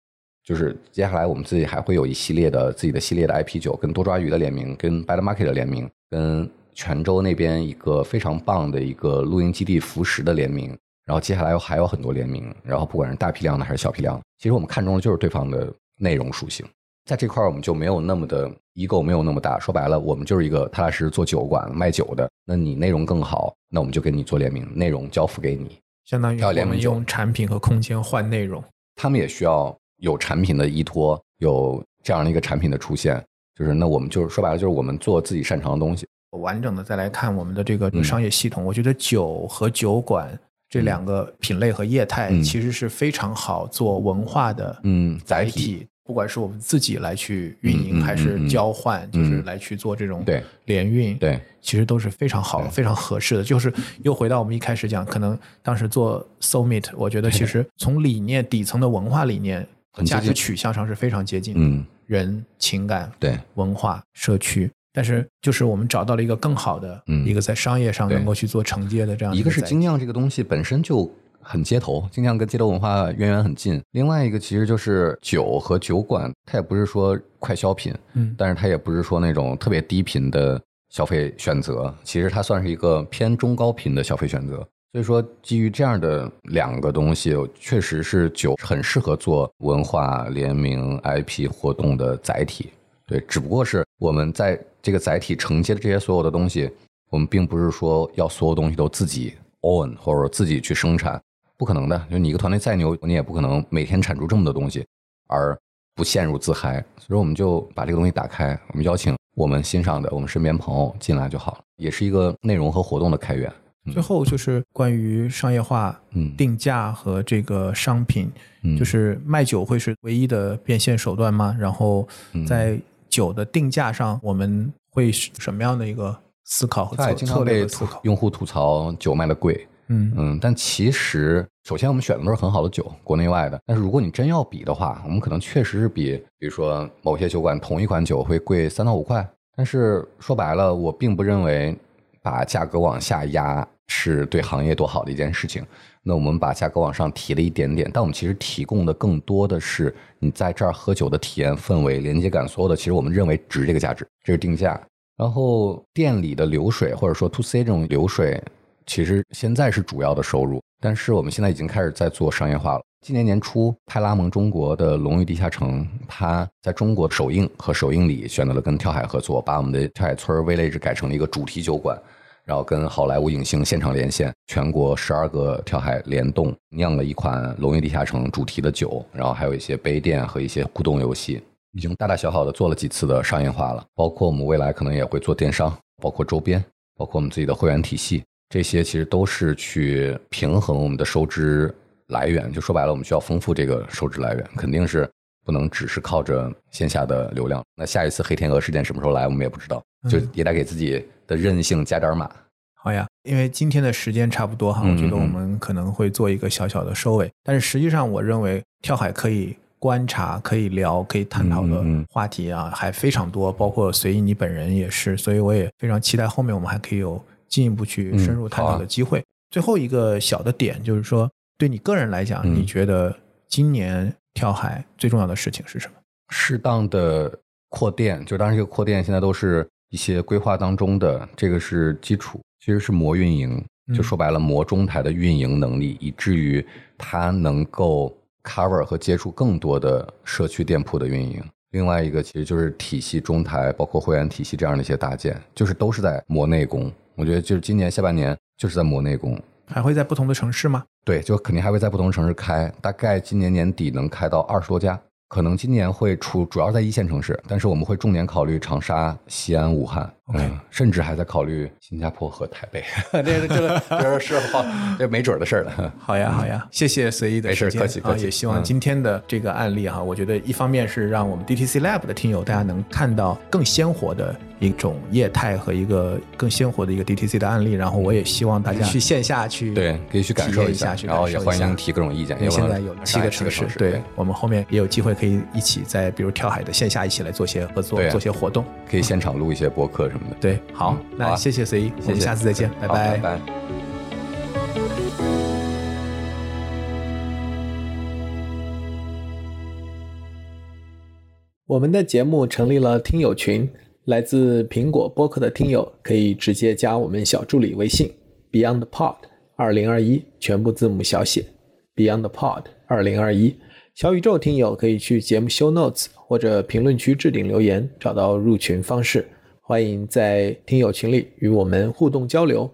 就是接下来我们自己还会有一系列的自己的系列的 IP 酒，跟多抓鱼的联名，跟 Bad Market 的联名，跟泉州那边一个非常棒的一个露营基地服食的联名。然后接下来还有很多联名，然后不管是大批量的还是小批量的，其实我们看中的就是对方的内容属性。在这块儿我们就没有那么的 ego 没有那么大。说白了，我们就是一个踏踏实实做酒馆卖酒的。那你内容更好，那我们就跟你做联名，内容交付给你。相当于我们用产品和空间换内容。他们也需要有产品的依托，有这样的一个产品的出现。就是那我们就是说白了，就是我们做自己擅长的东西。完整的再来看我们的这个嗯商业系统，我觉得酒和酒馆这两个品类和业态嗯其实是非常好做文化的嗯，载载体体，不管是我们自己来去运营，还是嗯嗯交换，就是嗯来去做这种对联运，对，其实都是非常好、对非常合适的。就是又回到我们一开始讲，可能当时做 Summit，我觉得其实从理念底层的文化理念、价值取向上是非常接近的，嗯，人情感、对，文化、社区。但是，就是我们找到了一个更好的，嗯。一个在商业上能够去做承接的这样一个是精酿这个东西本身就很街头，精酿跟街头文化渊源很近。另外一个其实就是酒和酒馆，它也不是说快消品，嗯。但是它也不是说那种特别低频的消费选择，其实它算是一个偏中高频的消费选择。所以说，基于这样的两个东西，确实是酒很适合做文化联名 IP 活动的载体。对，只不过是我们在这个载体承接的这些所有的东西，我们并不是说要所有东西都自己 own 或者自己去生产，不可能的。就你一个团队再牛，你也不可能每天产出这么多东西而不陷入自嗨。所以我们就把这个东西打开，我们邀请我们欣赏的、我们身边朋友进来就好了，也是一个内容和活动的开源。最后就是关于商业化、嗯定价和这个商品，嗯就是卖酒会是唯一的变现手段吗？然后嗯在酒的定价上，我们会是什么样的一个思考和策策略？用户吐槽酒卖的贵，嗯嗯，但其实首先我们选的都是很好的酒，国内外的。但是如果你真要比的话，我们可能确实是比，比如说某些酒馆同一款酒会贵三到五块。但是说白了，我并不认为把价格往下压是对行业多好的一件事情。那我们把价格往上提了一点点，但我们其实提供的更多的是你在这儿喝酒的体验氛围、连接感，所有的其实我们认为值这个价值，这是定价。然后店里的流水或者说 to C 这种流水，其实现在是主要的收入，但是我们现在已经开始在做商业化了。今年年初，派拉蒙中国的龙域地下城，它在中国首映和首映礼选择了跟跳海合作，把我们的跳海村 Village 改成了一个主题酒馆。然后跟好莱坞影星现场连线，全国十二个跳海联动酿了一款龙运地下城主题的酒，然后还有一些杯垫和一些互动游戏，已经大大小小的做了几次的商业化了。包括我们未来可能也会做电商，包括周边，包括我们自己的会员体系，这些其实都是去平衡我们的收支来源。就说白了，我们需要丰富这个收支来源，肯定是不能只是靠着线下的流量。那下一次黑天鹅事件什么时候来，我们也不知道，就也得给自己。的韧性加点码，好呀。因为今天的时间差不多哈，我觉得我们可能会做一个小小的收尾。但是实际上，我认为跳海可以观察、可以聊、可以探讨的话题啊，还非常多。包括随意你本人也是，所以我也非常期待后面我们还可以有进一步去深入探讨的机会。最后一个小的点就是说，对你个人来讲，你觉得今年跳海最重要的事情是什么？适当的扩店，就当然这个扩店现在都是。一些规划当中的这个是基础，其实是磨运营，就说白了，磨中台的运营能力，以至于它能够 cover 和接触更多的社区店铺的运营。另外一个其实就是体系中台，包括会员体系这样的一些搭建，就是都是在磨内功。我觉得就是今年下半年就是在磨内功。还会在不同的城市吗？对，就肯定还会在不同城市开，大概今年年底能开到二十多家。可能今年会出，主要在一线城市，但是我们会重点考虑长沙、西安、武汉，嗯，甚至还在考虑新加坡和台北。[LAUGHS] 这这个这是好，这没准的事儿了。[LAUGHS] 好呀，好呀，谢谢随意的时间。客气客气。也希望今天的这个案例哈，我觉得一方面是让我们 DTC Lab 的听友大家能看到更鲜活的一种业态和一个更鲜活的一个 DTC 的案例，然后我也希望大家去线下去对，可以去感受一下，然后也欢迎提各种意见。因为现在有七个城市，对我们后面也有机会。可以一起在比如跳海的线下一起来做些合作，做些活动，可以现场录一些播客什么的。对，好，那谢谢随意我们下次再见，拜拜。拜。我们的节目成立了听友群，来自苹果播客的听友可以直接加我们小助理微信 BeyondPod 二零二一，全部字母小写 BeyondPod 二零二一。小宇宙听友可以去节目 show notes 或者评论区置顶留言，找到入群方式。欢迎在听友群里与我们互动交流。